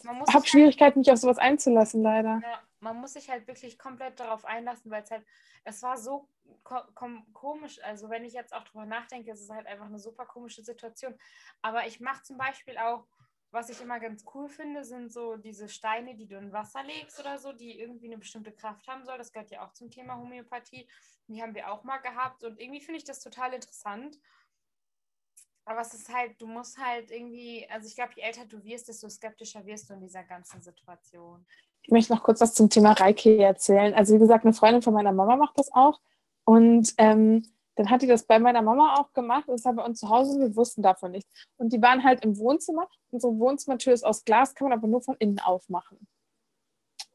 habe halt Schwierigkeiten, mich auf sowas einzulassen, leider. Ja, man muss sich halt wirklich komplett darauf einlassen, weil es halt, es war so ko komisch. Also, wenn ich jetzt auch drüber nachdenke, ist es halt einfach eine super komische Situation. Aber ich mache zum Beispiel auch, was ich immer ganz cool finde, sind so diese Steine, die du in Wasser legst oder so, die irgendwie eine bestimmte Kraft haben soll. Das gehört ja auch zum Thema Homöopathie. Die haben wir auch mal gehabt und irgendwie finde ich das total interessant. Aber es ist halt, du musst halt irgendwie, also ich glaube, je älter du wirst, desto skeptischer wirst du in dieser ganzen Situation. Ich möchte noch kurz was zum Thema Reiki erzählen. Also wie gesagt, eine Freundin von meiner Mama macht das auch. Und ähm, dann hat die das bei meiner Mama auch gemacht. Das war bei uns zu Hause und wir wussten davon nichts. Und die waren halt im Wohnzimmer. Unsere Wohnzimmertür ist aus Glas, kann man aber nur von innen aufmachen.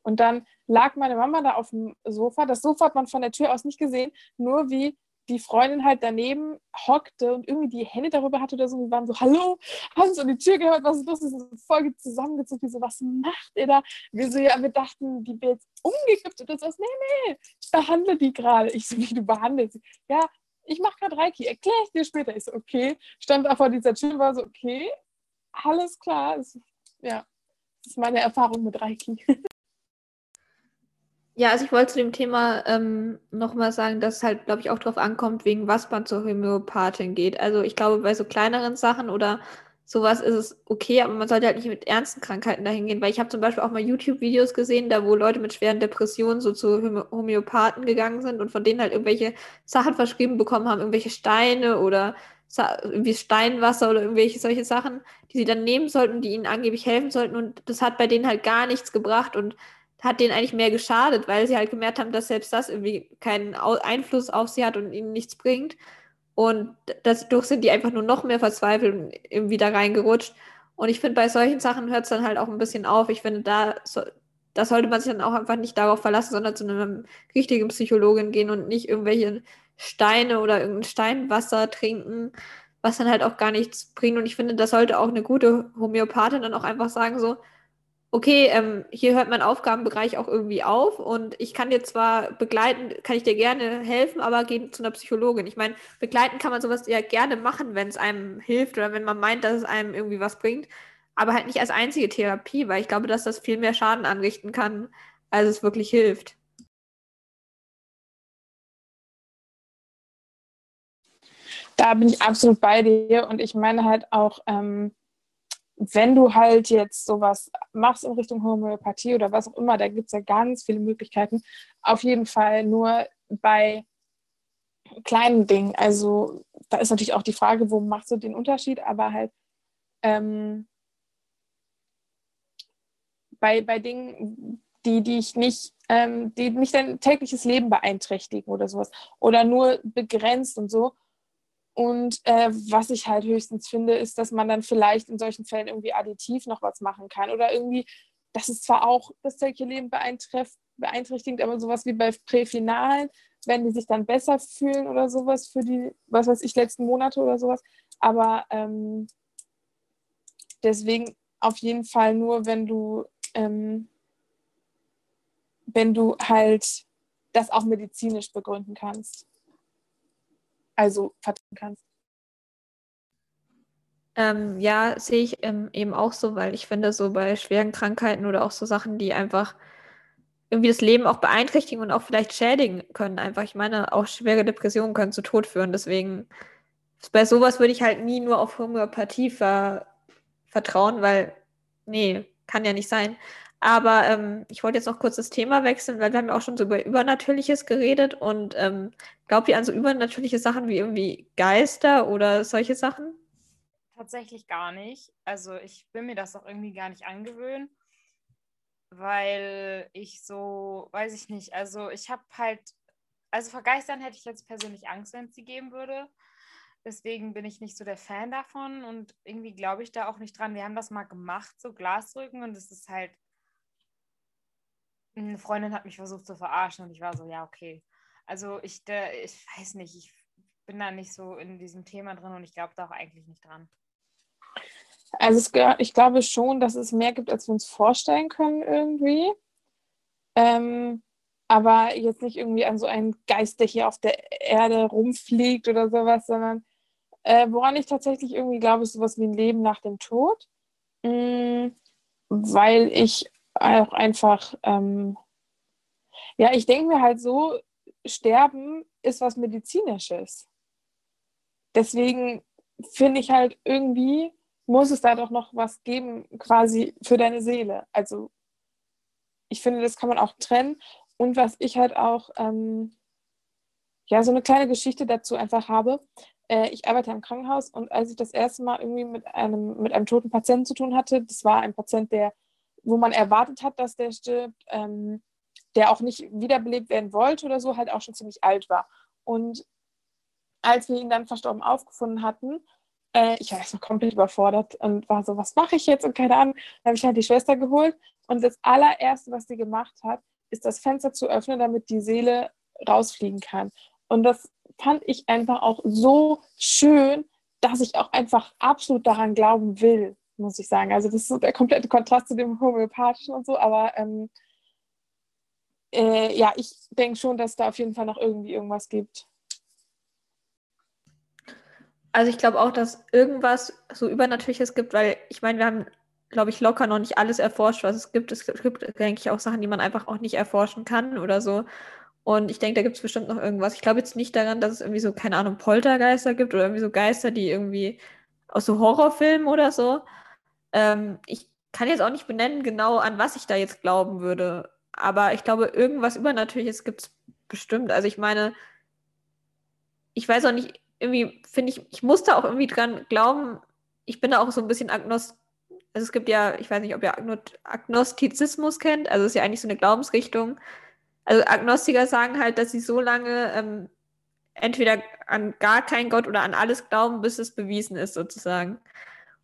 Und dann lag meine Mama da auf dem Sofa. Das Sofa hat man von der Tür aus nicht gesehen, nur wie die Freundin halt daneben hockte und irgendwie die Hände darüber hatte oder so. Wir waren so, hallo, haben so an die Tür gehört, was ist los? Wir sind voll zusammengezogen. Die so, was macht ihr da? Wir so, ja, wir dachten, die wird jetzt umgekippt oder so. Nee, nee, ich behandle die gerade. Ich so, wie du behandelst? Ja, ich mache gerade Reiki, erkläre ich dir später. Ich so, okay. Stand da vor dieser Tür, war so, okay, alles klar. Das, ja, das ist meine Erfahrung mit Reiki. Ja, also ich wollte zu dem Thema ähm, nochmal sagen, dass es halt, glaube ich, auch darauf ankommt, wegen was man zur Homöopathin geht. Also ich glaube, bei so kleineren Sachen oder sowas ist es okay, aber man sollte halt nicht mit ernsten Krankheiten dahin gehen, weil ich habe zum Beispiel auch mal YouTube-Videos gesehen, da wo Leute mit schweren Depressionen so zu Homöopathen gegangen sind und von denen halt irgendwelche Sachen verschrieben bekommen haben, irgendwelche Steine oder irgendwie Steinwasser oder irgendwelche solche Sachen, die sie dann nehmen sollten, die ihnen angeblich helfen sollten. Und das hat bei denen halt gar nichts gebracht. Und hat denen eigentlich mehr geschadet, weil sie halt gemerkt haben, dass selbst das irgendwie keinen Einfluss auf sie hat und ihnen nichts bringt. Und dadurch sind die einfach nur noch mehr verzweifelt und irgendwie da reingerutscht. Und ich finde, bei solchen Sachen hört es dann halt auch ein bisschen auf. Ich finde, da, so, da sollte man sich dann auch einfach nicht darauf verlassen, sondern zu einem richtigen Psychologen gehen und nicht irgendwelche Steine oder irgendein Steinwasser trinken, was dann halt auch gar nichts bringt. Und ich finde, das sollte auch eine gute Homöopathin dann auch einfach sagen, so, okay, ähm, hier hört mein Aufgabenbereich auch irgendwie auf und ich kann dir zwar begleiten, kann ich dir gerne helfen, aber geh zu einer Psychologin. Ich meine, begleiten kann man sowas ja gerne machen, wenn es einem hilft oder wenn man meint, dass es einem irgendwie was bringt, aber halt nicht als einzige Therapie, weil ich glaube, dass das viel mehr Schaden anrichten kann, als es wirklich hilft. Da bin ich absolut bei dir und ich meine halt auch, ähm, wenn du halt jetzt sowas machst in Richtung Homöopathie oder was auch immer, da gibt es ja ganz viele Möglichkeiten. Auf jeden Fall nur bei kleinen Dingen. Also da ist natürlich auch die Frage, wo machst du den Unterschied, aber halt ähm, bei, bei Dingen, die, die ich nicht, ähm, die nicht dein tägliches Leben beeinträchtigen oder sowas. Oder nur begrenzt und so. Und äh, was ich halt höchstens finde, ist, dass man dann vielleicht in solchen Fällen irgendwie additiv noch was machen kann. Oder irgendwie, das ist zwar auch das tägliche Leben beeinträchtigt, aber sowas wie bei Präfinalen, wenn die sich dann besser fühlen oder sowas für die, was weiß ich, letzten Monate oder sowas. Aber ähm, deswegen auf jeden Fall nur, wenn du, ähm, wenn du halt das auch medizinisch begründen kannst also vertreten kannst. Ähm, ja, sehe ich ähm, eben auch so, weil ich finde, so bei schweren Krankheiten oder auch so Sachen, die einfach irgendwie das Leben auch beeinträchtigen und auch vielleicht schädigen können, einfach. Ich meine, auch schwere Depressionen können zu Tod führen. Deswegen, bei sowas würde ich halt nie nur auf Homöopathie ver vertrauen, weil, nee, kann ja nicht sein. Aber ähm, ich wollte jetzt noch kurz das Thema wechseln, weil wir haben ja auch schon so über Übernatürliches geredet und ähm, glaubt ihr an so übernatürliche Sachen wie irgendwie Geister oder solche Sachen? Tatsächlich gar nicht. Also ich will mir das auch irgendwie gar nicht angewöhnen, weil ich so, weiß ich nicht, also ich habe halt, also vor Geistern hätte ich jetzt persönlich Angst, wenn es sie geben würde. Deswegen bin ich nicht so der Fan davon und irgendwie glaube ich da auch nicht dran. Wir haben das mal gemacht, so Glasrücken und es ist halt eine Freundin hat mich versucht zu verarschen und ich war so, ja, okay. Also ich, der, ich weiß nicht, ich bin da nicht so in diesem Thema drin und ich glaube da auch eigentlich nicht dran. Also es, ich glaube schon, dass es mehr gibt, als wir uns vorstellen können irgendwie. Ähm, aber jetzt nicht irgendwie an so einen Geist, der hier auf der Erde rumfliegt oder sowas, sondern äh, woran ich tatsächlich irgendwie glaube, ist sowas wie ein Leben nach dem Tod. Mhm, weil ich auch einfach, ähm, ja, ich denke mir halt so, Sterben ist was Medizinisches. Deswegen finde ich halt irgendwie, muss es da doch noch was geben, quasi für deine Seele. Also ich finde, das kann man auch trennen. Und was ich halt auch, ähm, ja, so eine kleine Geschichte dazu einfach habe. Äh, ich arbeite im Krankenhaus und als ich das erste Mal irgendwie mit einem, mit einem toten Patienten zu tun hatte, das war ein Patient, der wo man erwartet hat, dass der stirbt, ähm, der auch nicht wiederbelebt werden wollte oder so, halt auch schon ziemlich alt war. Und als wir ihn dann verstorben aufgefunden hatten, äh, ich war erstmal komplett überfordert und war so, was mache ich jetzt? Und keine Ahnung. Dann habe ich halt die Schwester geholt und das allererste, was sie gemacht hat, ist das Fenster zu öffnen, damit die Seele rausfliegen kann. Und das fand ich einfach auch so schön, dass ich auch einfach absolut daran glauben will muss ich sagen. Also das ist so der komplette Kontrast zu dem Homöopathischen und so, aber ähm, äh, ja, ich denke schon, dass da auf jeden Fall noch irgendwie irgendwas gibt. Also ich glaube auch, dass irgendwas so Übernatürliches gibt, weil ich meine, wir haben, glaube ich, locker noch nicht alles erforscht, was es gibt. Es gibt, denke ich, auch Sachen, die man einfach auch nicht erforschen kann oder so. Und ich denke, da gibt es bestimmt noch irgendwas. Ich glaube jetzt nicht daran, dass es irgendwie so, keine Ahnung, Poltergeister gibt oder irgendwie so Geister, die irgendwie aus so Horrorfilmen oder so. Ähm, ich kann jetzt auch nicht benennen, genau an was ich da jetzt glauben würde. Aber ich glaube, irgendwas Übernatürliches gibt es bestimmt. Also ich meine, ich weiß auch nicht, irgendwie finde ich, ich muss da auch irgendwie dran glauben, ich bin da auch so ein bisschen agnost. Also es gibt ja, ich weiß nicht, ob ihr Agnostizismus kennt, also es ist ja eigentlich so eine Glaubensrichtung. Also Agnostiker sagen halt, dass sie so lange ähm, entweder an gar keinen Gott oder an alles glauben, bis es bewiesen ist, sozusagen.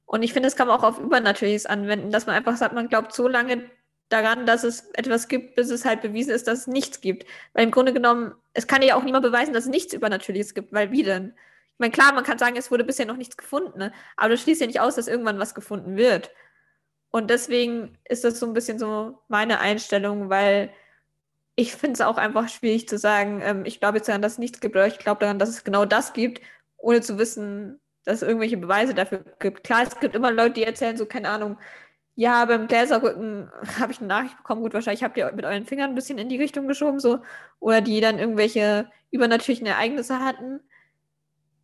Und ich finde, das kann man auch auf Übernatürliches anwenden, dass man einfach sagt, man glaubt so lange daran, dass es etwas gibt, bis es halt bewiesen ist, dass es nichts gibt. Weil im Grunde genommen, es kann ja auch niemand beweisen, dass es nichts Übernatürliches gibt, weil wie denn? Ich meine, klar, man kann sagen, es wurde bisher noch nichts gefunden, ne? aber das schließt ja nicht aus, dass irgendwann was gefunden wird. Und deswegen ist das so ein bisschen so meine Einstellung, weil ich finde es auch einfach schwierig zu sagen, ähm, ich glaube jetzt daran, dass es nichts gibt, oder ich glaube daran, dass es genau das gibt, ohne zu wissen, dass es irgendwelche Beweise dafür gibt. Klar, es gibt immer Leute, die erzählen so, keine Ahnung, ja, beim Gläserrücken habe ich eine Nachricht bekommen, gut, wahrscheinlich habt ihr mit euren Fingern ein bisschen in die Richtung geschoben, so, oder die dann irgendwelche übernatürlichen Ereignisse hatten.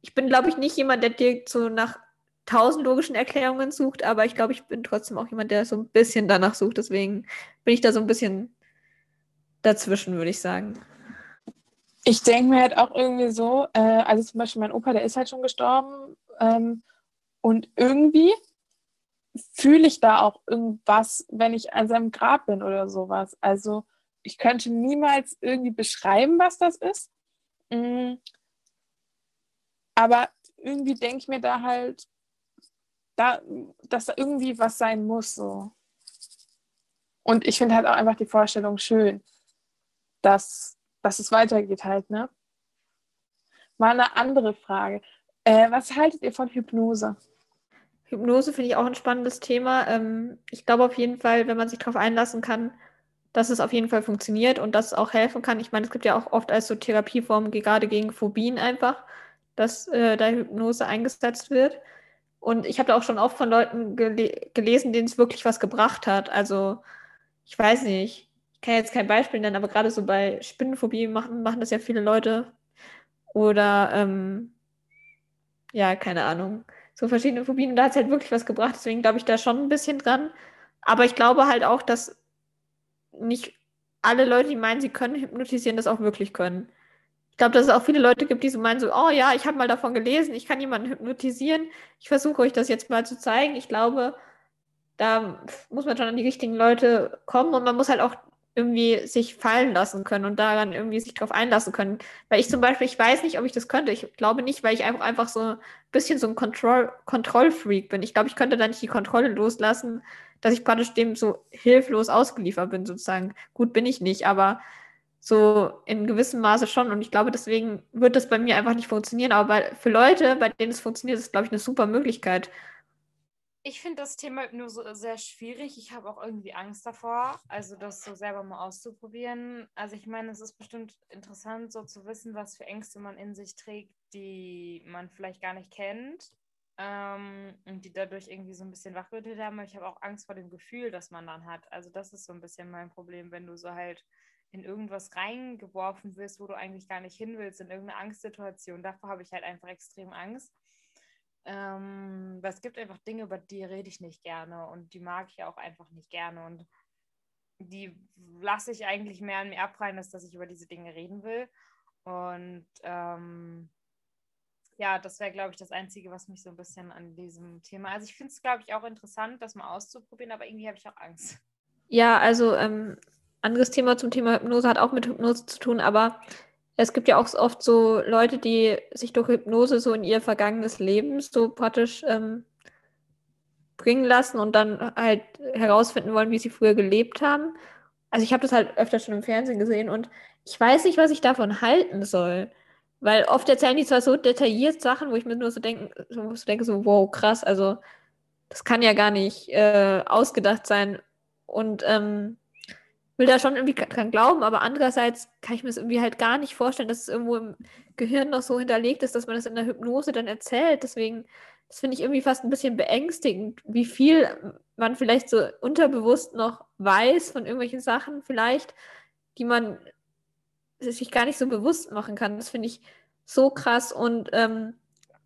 Ich bin, glaube ich, nicht jemand, der direkt so nach tausend logischen Erklärungen sucht, aber ich glaube, ich bin trotzdem auch jemand, der so ein bisschen danach sucht. Deswegen bin ich da so ein bisschen dazwischen, würde ich sagen. Ich denke mir halt auch irgendwie so, äh, also zum Beispiel mein Opa, der ist halt schon gestorben ähm, und irgendwie fühle ich da auch irgendwas, wenn ich an seinem Grab bin oder sowas. Also ich könnte niemals irgendwie beschreiben, was das ist. Mhm. Aber irgendwie denke ich mir da halt, da, dass da irgendwie was sein muss. So. Und ich finde halt auch einfach die Vorstellung schön, dass, dass es weitergeht halt, ne? Mal eine andere Frage. Äh, was haltet ihr von Hypnose? Hypnose finde ich auch ein spannendes Thema. Ähm, ich glaube auf jeden Fall, wenn man sich darauf einlassen kann, dass es auf jeden Fall funktioniert und dass es auch helfen kann. Ich meine, es gibt ja auch oft als so Therapieformen, gerade gegen Phobien einfach, dass äh, da Hypnose eingesetzt wird. Und ich habe da auch schon oft von Leuten gele gelesen, denen es wirklich was gebracht hat. Also, ich weiß nicht, ich kann jetzt kein Beispiel nennen, aber gerade so bei Spinnenphobie machen, machen das ja viele Leute. Oder, ähm, ja, keine Ahnung so verschiedene Phobien. Und da hat es halt wirklich was gebracht. Deswegen glaube ich da schon ein bisschen dran. Aber ich glaube halt auch, dass nicht alle Leute, die meinen, sie können hypnotisieren, das auch wirklich können. Ich glaube, dass es auch viele Leute gibt, die so meinen, so, oh ja, ich habe mal davon gelesen, ich kann jemanden hypnotisieren. Ich versuche euch das jetzt mal zu zeigen. Ich glaube, da muss man schon an die richtigen Leute kommen und man muss halt auch irgendwie sich fallen lassen können und daran irgendwie sich drauf einlassen können. Weil ich zum Beispiel, ich weiß nicht, ob ich das könnte. Ich glaube nicht, weil ich einfach, einfach so ein bisschen so ein Control, Kontrollfreak bin. Ich glaube, ich könnte da nicht die Kontrolle loslassen, dass ich praktisch dem so hilflos ausgeliefert bin, sozusagen. Gut bin ich nicht, aber so in gewissem Maße schon. Und ich glaube, deswegen wird das bei mir einfach nicht funktionieren. Aber bei, für Leute, bei denen es funktioniert, ist es, glaube ich, eine super Möglichkeit. Ich finde das Thema nur so sehr schwierig. Ich habe auch irgendwie Angst davor, also das so selber mal auszuprobieren. Also ich meine, es ist bestimmt interessant, so zu wissen, was für Ängste man in sich trägt, die man vielleicht gar nicht kennt ähm, und die dadurch irgendwie so ein bisschen wachrüttelt haben. Aber ich habe auch Angst vor dem Gefühl, das man dann hat. Also das ist so ein bisschen mein Problem, wenn du so halt in irgendwas reingeworfen wirst, wo du eigentlich gar nicht hin willst, in irgendeine Angstsituation. Davor habe ich halt einfach extrem Angst. Ähm, weil es gibt einfach Dinge, über die rede ich nicht gerne und die mag ich auch einfach nicht gerne und die lasse ich eigentlich mehr an mir abprallen, als dass ich über diese Dinge reden will. Und ähm, ja, das wäre, glaube ich, das Einzige, was mich so ein bisschen an diesem Thema. Also ich finde es, glaube ich, auch interessant, das mal auszuprobieren, aber irgendwie habe ich auch Angst. Ja, also ähm, anderes Thema zum Thema Hypnose hat auch mit Hypnose zu tun, aber es gibt ja auch oft so Leute, die sich durch Hypnose so in ihr vergangenes Leben so praktisch ähm, bringen lassen und dann halt herausfinden wollen, wie sie früher gelebt haben. Also ich habe das halt öfter schon im Fernsehen gesehen und ich weiß nicht, was ich davon halten soll. Weil oft erzählen die zwar so detailliert Sachen, wo ich mir nur so denke, so, so denke, so, wow, krass, also das kann ja gar nicht äh, ausgedacht sein. Und ähm, will da schon irgendwie dran glauben, aber andererseits kann ich mir das irgendwie halt gar nicht vorstellen, dass es irgendwo im Gehirn noch so hinterlegt ist, dass man das in der Hypnose dann erzählt. Deswegen, das finde ich irgendwie fast ein bisschen beängstigend, wie viel man vielleicht so unterbewusst noch weiß von irgendwelchen Sachen vielleicht, die man sich gar nicht so bewusst machen kann. Das finde ich so krass und ähm,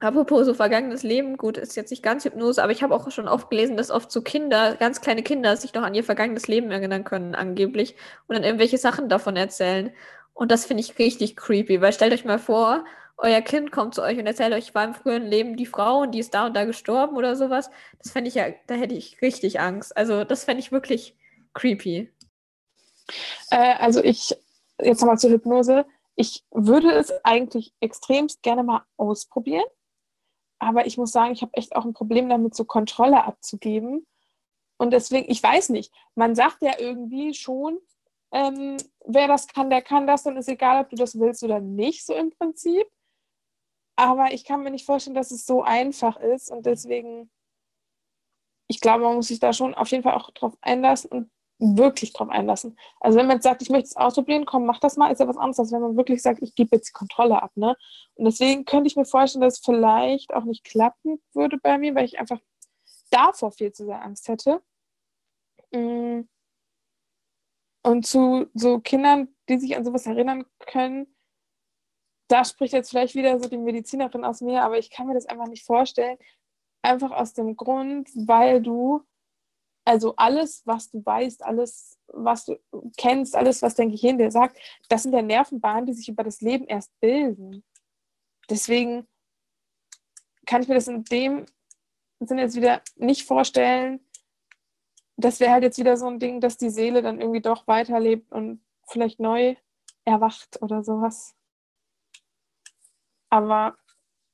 Apropos so vergangenes Leben, gut, ist jetzt nicht ganz Hypnose, aber ich habe auch schon oft gelesen, dass oft so Kinder, ganz kleine Kinder, sich noch an ihr vergangenes Leben erinnern können, angeblich, und dann irgendwelche Sachen davon erzählen. Und das finde ich richtig creepy, weil stellt euch mal vor, euer Kind kommt zu euch und erzählt euch, war im früheren Leben die Frau und die ist da und da gestorben oder sowas. Das fände ich ja, da hätte ich richtig Angst. Also das fände ich wirklich creepy. Äh, also ich, jetzt nochmal zur Hypnose. Ich würde es eigentlich extremst gerne mal ausprobieren aber ich muss sagen, ich habe echt auch ein Problem damit, so Kontrolle abzugeben. Und deswegen, ich weiß nicht, man sagt ja irgendwie schon, ähm, wer das kann, der kann das, dann ist egal, ob du das willst oder nicht, so im Prinzip. Aber ich kann mir nicht vorstellen, dass es so einfach ist und deswegen ich glaube, man muss sich da schon auf jeden Fall auch drauf einlassen und wirklich drauf einlassen. Also wenn man jetzt sagt, ich möchte es ausprobieren, komm, mach das mal, ist ja was anderes, als wenn man wirklich sagt, ich gebe jetzt die Kontrolle ab. Ne? Und deswegen könnte ich mir vorstellen, dass es vielleicht auch nicht klappen würde bei mir, weil ich einfach davor viel zu sehr Angst hätte. Mm. Und zu so Kindern, die sich an sowas erinnern können, da spricht jetzt vielleicht wieder so die Medizinerin aus mir, aber ich kann mir das einfach nicht vorstellen. Einfach aus dem Grund, weil du also alles, was du weißt, alles, was du kennst, alles, was dein Gehirn dir sagt, das sind ja Nervenbahnen, die sich über das Leben erst bilden. Deswegen kann ich mir das in dem Sinne jetzt wieder nicht vorstellen. Das wäre halt jetzt wieder so ein Ding, dass die Seele dann irgendwie doch weiterlebt und vielleicht neu erwacht oder sowas. Aber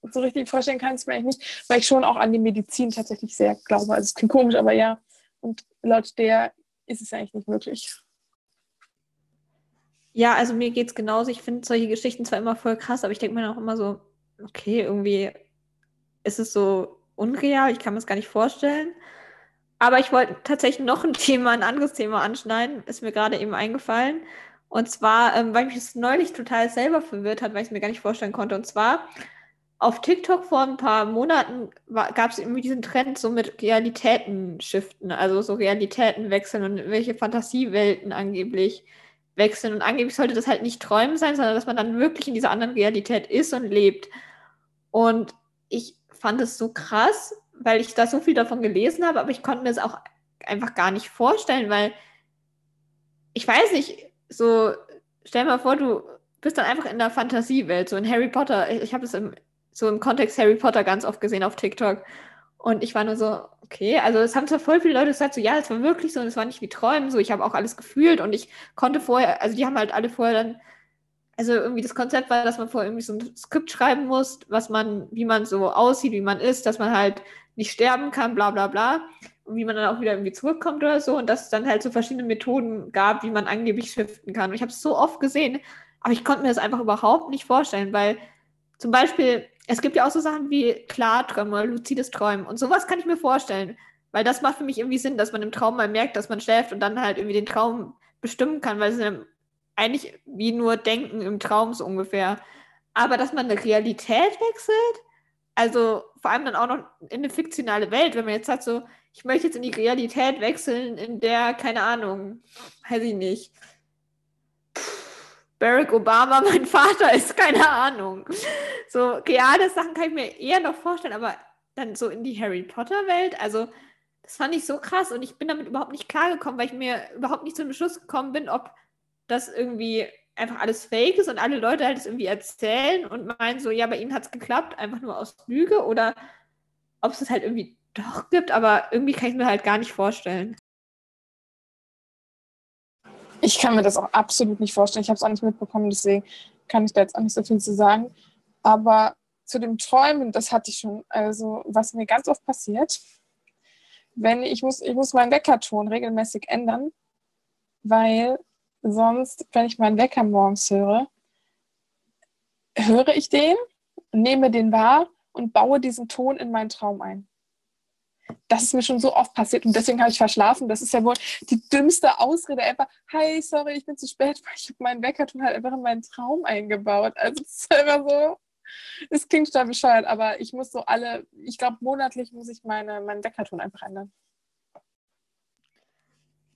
so richtig vorstellen kann ich es mir eigentlich nicht, weil ich schon auch an die Medizin tatsächlich sehr glaube. Also es klingt komisch, aber ja, und laut der ist es eigentlich nicht möglich. Ja, also mir geht es genauso. Ich finde solche Geschichten zwar immer voll krass, aber ich denke mir auch immer so, okay, irgendwie ist es so unreal, ich kann mir das gar nicht vorstellen. Aber ich wollte tatsächlich noch ein Thema, ein anderes Thema anschneiden, ist mir gerade eben eingefallen. Und zwar, ähm, weil mich das neulich total selber verwirrt hat, weil ich es mir gar nicht vorstellen konnte. Und zwar auf TikTok vor ein paar Monaten gab es irgendwie diesen Trend so mit Realitäten shiften, also so Realitäten wechseln und welche Fantasiewelten angeblich wechseln. Und angeblich sollte das halt nicht Träumen sein, sondern dass man dann wirklich in dieser anderen Realität ist und lebt. Und ich fand es so krass, weil ich da so viel davon gelesen habe, aber ich konnte mir es auch einfach gar nicht vorstellen, weil ich weiß nicht, so stell mal vor, du bist dann einfach in der Fantasiewelt, so in Harry Potter. Ich, ich habe das im so im Kontext Harry Potter ganz oft gesehen auf TikTok. Und ich war nur so, okay, also es haben zwar voll viele Leute gesagt, so ja, es war wirklich so und es war nicht wie Träumen, so ich habe auch alles gefühlt und ich konnte vorher, also die haben halt alle vorher dann, also irgendwie das Konzept war, dass man vorher irgendwie so ein Skript schreiben muss, was man, wie man so aussieht, wie man ist, dass man halt nicht sterben kann, bla bla bla. Und wie man dann auch wieder irgendwie zurückkommt oder so. Und dass es dann halt so verschiedene Methoden gab, wie man angeblich shiften kann. Und ich habe es so oft gesehen, aber ich konnte mir das einfach überhaupt nicht vorstellen, weil zum Beispiel es gibt ja auch so Sachen wie Klarträumen oder luzides Träumen. Und sowas kann ich mir vorstellen. Weil das macht für mich irgendwie Sinn, dass man im Traum mal merkt, dass man schläft und dann halt irgendwie den Traum bestimmen kann, weil es ja eigentlich wie nur Denken im Traum so ungefähr. Aber dass man eine Realität wechselt, also vor allem dann auch noch in eine fiktionale Welt, wenn man jetzt sagt, so, ich möchte jetzt in die Realität wechseln, in der, keine Ahnung, weiß ich nicht, Barack Obama mein Vater ist, keine Ahnung. So reale Sachen kann ich mir eher noch vorstellen, aber dann so in die Harry Potter-Welt, also das fand ich so krass und ich bin damit überhaupt nicht klargekommen, weil ich mir überhaupt nicht zum Beschluss gekommen bin, ob das irgendwie einfach alles fake ist und alle Leute halt es irgendwie erzählen und meinen so, ja, bei ihnen hat es geklappt, einfach nur aus Lüge oder ob es es halt irgendwie doch gibt, aber irgendwie kann ich mir halt gar nicht vorstellen. Ich kann mir das auch absolut nicht vorstellen. Ich habe es auch nicht mitbekommen, deswegen kann ich da jetzt auch nicht so viel zu sagen. Aber zu dem Träumen, das hatte ich schon, also was mir ganz oft passiert, wenn ich muss, ich muss meinen Weckerton regelmäßig ändern, weil sonst, wenn ich meinen Wecker morgens höre, höre ich den, nehme den wahr und baue diesen Ton in meinen Traum ein das ist mir schon so oft passiert und deswegen habe ich verschlafen. Das ist ja wohl die dümmste Ausrede ever. Hi, sorry, ich bin zu spät, weil ich habe meinen Weckerton halt einfach in meinen Traum eingebaut. Also es ist einfach so, es klingt total bescheuert, aber ich muss so alle, ich glaube monatlich muss ich meine, meinen Weckerton einfach ändern.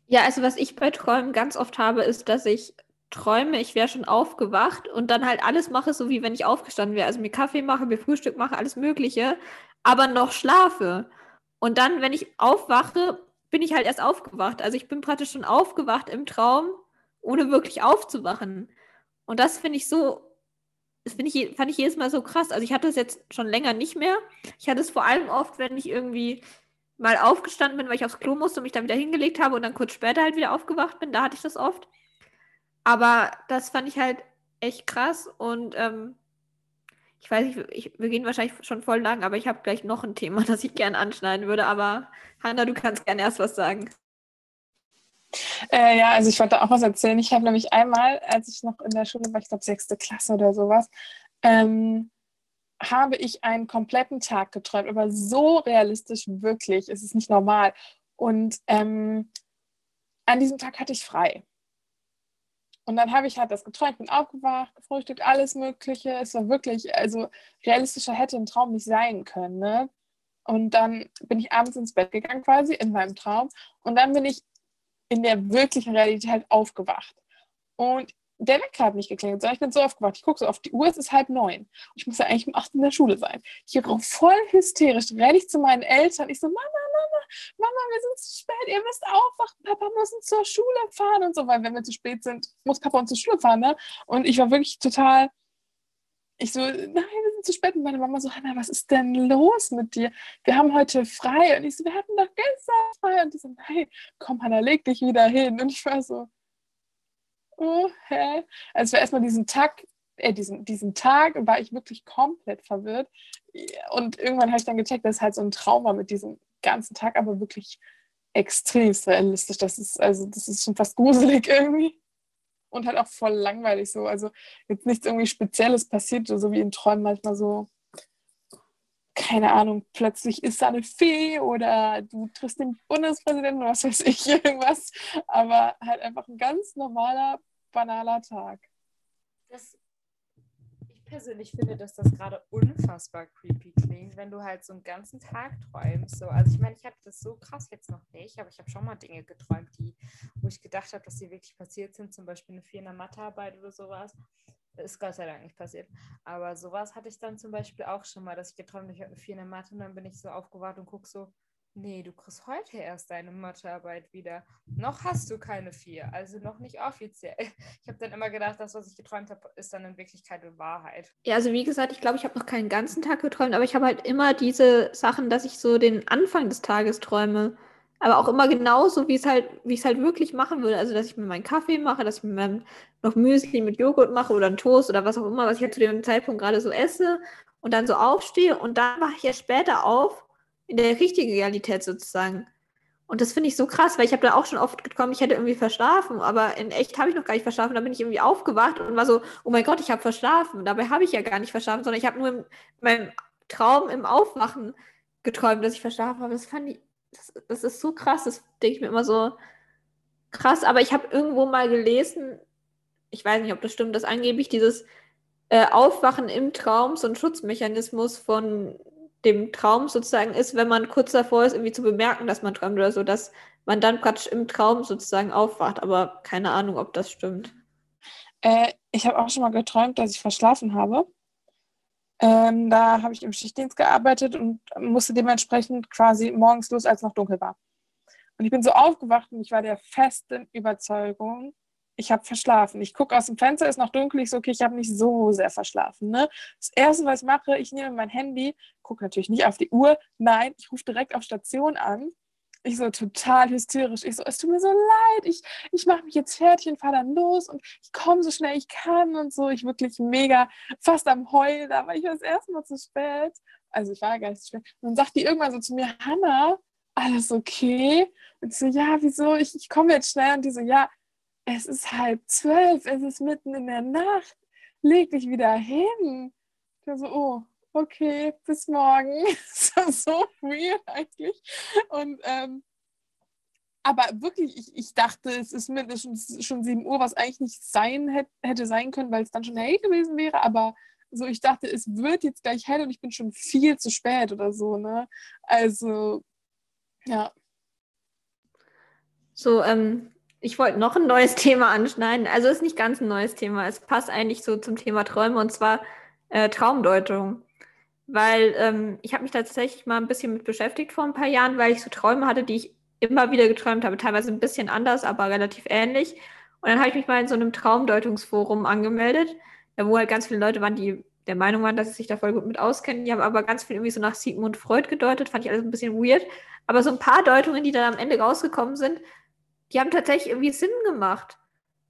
Ja, also was ich bei Träumen ganz oft habe, ist, dass ich träume, ich wäre schon aufgewacht und dann halt alles mache, so wie wenn ich aufgestanden wäre. Also mir Kaffee mache, mir Frühstück mache, alles Mögliche, aber noch schlafe. Und dann, wenn ich aufwache, bin ich halt erst aufgewacht. Also ich bin praktisch schon aufgewacht im Traum, ohne wirklich aufzuwachen. Und das finde ich so, das finde ich, fand ich jedes Mal so krass. Also ich hatte es jetzt schon länger nicht mehr. Ich hatte es vor allem oft, wenn ich irgendwie mal aufgestanden bin, weil ich aufs Klo musste und mich dann wieder hingelegt habe und dann kurz später halt wieder aufgewacht bin. Da hatte ich das oft. Aber das fand ich halt echt krass und ähm, ich weiß nicht, ich, wir gehen wahrscheinlich schon voll lang, aber ich habe gleich noch ein Thema, das ich gerne anschneiden würde. Aber Hanna, du kannst gerne erst was sagen. Äh, ja, also ich wollte auch was erzählen. Ich habe nämlich einmal, als ich noch in der Schule war, ich glaube sechste Klasse oder sowas, ähm, habe ich einen kompletten Tag geträumt, aber so realistisch wirklich. Es ist nicht normal. Und ähm, an diesem Tag hatte ich frei. Und dann habe ich halt das geträumt, bin aufgewacht, gefrühstückt, alles Mögliche. Es war wirklich, also realistischer hätte ein Traum nicht sein können. Ne? Und dann bin ich abends ins Bett gegangen, quasi in meinem Traum. Und dann bin ich in der wirklichen Realität aufgewacht. Und der Wecker hat nicht geklingelt, sondern ich bin so aufgewacht. Ich gucke so auf die Uhr, es ist halb neun. Ich muss ja eigentlich um acht in der Schule sein. Ich voll hysterisch, renne ich zu meinen Eltern. Ich so, Mama, Mama, Mama, wir sind zu spät, ihr müsst aufwachen, Papa muss uns zur Schule fahren und so, weil wenn wir zu spät sind, muss Papa uns zur Schule fahren, ne? Und ich war wirklich total, ich so, nein, wir sind zu spät. Und meine Mama so, Hanna, was ist denn los mit dir? Wir haben heute frei. Und ich so, wir hatten doch gestern frei. Und die so, nein, komm, Hanna, leg dich wieder hin. Und ich war so, oh, hä? Also erstmal diesen Tag, äh, diesen, diesen Tag war ich wirklich komplett verwirrt. Und irgendwann habe ich dann gecheckt, dass es halt so ein Traum war mit diesem ganzen Tag, aber wirklich extremst realistisch. Das ist, also, das ist schon fast gruselig irgendwie. Und halt auch voll langweilig so. Also jetzt nichts irgendwie Spezielles passiert, so wie in Träumen manchmal so keine Ahnung, plötzlich ist da eine Fee oder du triffst den Bundespräsidenten oder was weiß ich, irgendwas. Aber halt einfach ein ganz normaler, banaler Tag. Das, persönlich finde, dass das gerade unfassbar creepy klingt, wenn du halt so einen ganzen Tag träumst. So. Also ich meine, ich hatte das so krass jetzt noch nicht, aber ich habe schon mal Dinge geträumt, die, wo ich gedacht habe, dass sie wirklich passiert sind, zum Beispiel eine Vier in der Mathearbeit oder sowas. Ist Gott sei Dank nicht passiert. Aber sowas hatte ich dann zum Beispiel auch schon mal, dass ich geträumt habe, ich habe eine 4 in der Mathe und dann bin ich so aufgewacht und gucke so, nee, du kriegst heute erst deine Mathearbeit wieder. Noch hast du keine 4, also noch nicht offiziell. Ich habe dann immer gedacht, das, was ich geträumt habe, ist dann in Wirklichkeit die Wahrheit. Ja, also wie gesagt, ich glaube, ich habe noch keinen ganzen Tag geträumt, aber ich habe halt immer diese Sachen, dass ich so den Anfang des Tages träume aber auch immer genauso, wie halt, ich es halt wirklich machen würde. Also, dass ich mir meinen Kaffee mache, dass ich mir meinem noch Müsli mit Joghurt mache oder einen Toast oder was auch immer, was ich halt zu dem Zeitpunkt gerade so esse und dann so aufstehe und dann mache ich ja später auf in der richtigen Realität sozusagen. Und das finde ich so krass, weil ich habe da auch schon oft gekommen, ich hätte irgendwie verschlafen, aber in echt habe ich noch gar nicht verschlafen. Da bin ich irgendwie aufgewacht und war so, oh mein Gott, ich habe verschlafen. Dabei habe ich ja gar nicht verschlafen, sondern ich habe nur in meinem Traum im Aufwachen geträumt, dass ich verschlafen habe. Das fand ich das, das ist so krass, das denke ich mir immer so krass, aber ich habe irgendwo mal gelesen, ich weiß nicht, ob das stimmt, dass angeblich dieses äh, Aufwachen im Traum so ein Schutzmechanismus von dem Traum sozusagen ist, wenn man kurz davor ist, irgendwie zu bemerken, dass man träumt oder so, dass man dann praktisch im Traum sozusagen aufwacht, aber keine Ahnung, ob das stimmt. Äh, ich habe auch schon mal geträumt, dass ich verschlafen habe. Ähm, da habe ich im Schichtdienst gearbeitet und musste dementsprechend quasi morgens los, als noch dunkel war. Und ich bin so aufgewacht und ich war der festen Überzeugung, ich habe verschlafen. Ich gucke aus dem Fenster, ist noch dunkel, ich so, okay, ich habe nicht so sehr verschlafen. Ne? Das Erste, was ich mache, ich nehme mein Handy, gucke natürlich nicht auf die Uhr, nein, ich rufe direkt auf Station an ich so total hysterisch. Ich so, es tut mir so leid. Ich, ich mache mich jetzt fertig und fahre dann los und ich komme so schnell ich kann und so. Ich wirklich mega fast am Heulen, aber ich war das erste Mal zu spät. Also ich war gar nicht zu spät. Und dann sagt die irgendwann so zu mir, Hanna, alles okay? Und ich so, ja, wieso? Ich, ich komme jetzt schnell. Und die so, ja, es ist halb zwölf, es ist mitten in der Nacht. Leg dich wieder hin. Ich war so, oh, okay, bis morgen. das war so weird eigentlich. Und ähm, aber wirklich, ich, ich dachte, es ist mindestens schon 7 Uhr, was eigentlich nicht sein hätte, hätte sein können, weil es dann schon hell gewesen wäre. Aber so, ich dachte, es wird jetzt gleich hell und ich bin schon viel zu spät oder so, ne? Also, ja. So, ähm, ich wollte noch ein neues Thema anschneiden. Also ist nicht ganz ein neues Thema. Es passt eigentlich so zum Thema Träume und zwar äh, Traumdeutung weil ähm, ich habe mich tatsächlich mal ein bisschen mit beschäftigt vor ein paar Jahren, weil ich so Träume hatte, die ich immer wieder geträumt habe, teilweise ein bisschen anders, aber relativ ähnlich. Und dann habe ich mich mal in so einem Traumdeutungsforum angemeldet, wo halt ganz viele Leute waren, die der Meinung waren, dass sie sich da voll gut mit auskennen. Die haben aber ganz viel irgendwie so nach Sigmund Freud gedeutet, fand ich alles ein bisschen weird. Aber so ein paar Deutungen, die dann am Ende rausgekommen sind, die haben tatsächlich irgendwie Sinn gemacht.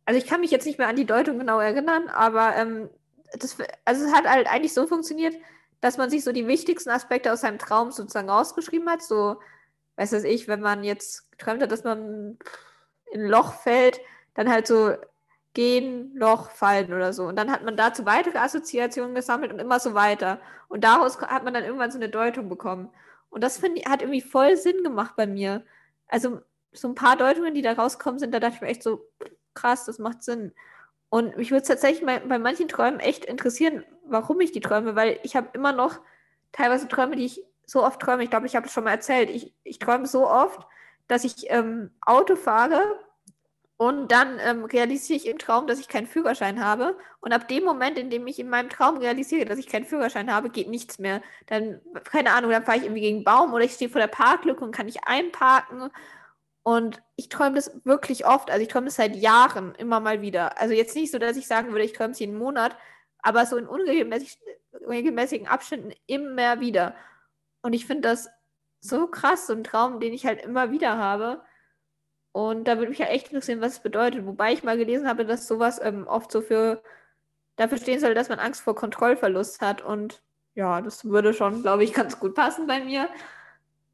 Also ich kann mich jetzt nicht mehr an die Deutung genau erinnern, aber ähm, das, also es hat halt eigentlich so funktioniert, dass man sich so die wichtigsten Aspekte aus seinem Traum sozusagen rausgeschrieben hat. So, weiß das ich, wenn man jetzt geträumt hat, dass man in ein Loch fällt, dann halt so gehen, Loch, fallen oder so. Und dann hat man dazu weitere Assoziationen gesammelt und immer so weiter. Und daraus hat man dann irgendwann so eine Deutung bekommen. Und das find, hat irgendwie voll Sinn gemacht bei mir. Also so ein paar Deutungen, die da rauskommen sind, da dachte ich mir echt so, krass, das macht Sinn. Und mich würde es tatsächlich bei, bei manchen Träumen echt interessieren, warum ich die träume, weil ich habe immer noch teilweise Träume, die ich so oft träume. Ich glaube, ich habe es schon mal erzählt. Ich, ich träume so oft, dass ich ähm, Auto fahre und dann ähm, realisiere ich im Traum, dass ich keinen Führerschein habe. Und ab dem Moment, in dem ich in meinem Traum realisiere, dass ich keinen Führerschein habe, geht nichts mehr. Dann, keine Ahnung, dann fahre ich irgendwie gegen einen Baum oder ich stehe vor der Parklücke und kann nicht einparken. Und ich träume das wirklich oft. Also ich träume das seit Jahren immer mal wieder. Also jetzt nicht so, dass ich sagen würde, ich träume es jeden Monat, aber so in unregelmäßigen Abständen immer wieder. Und ich finde das so krass, so ein Traum, den ich halt immer wieder habe. Und da würde mich ja echt interessieren, was es bedeutet. Wobei ich mal gelesen habe, dass sowas ähm, oft so für dafür stehen soll, dass man Angst vor Kontrollverlust hat. Und ja, das würde schon, glaube ich, ganz gut passen bei mir.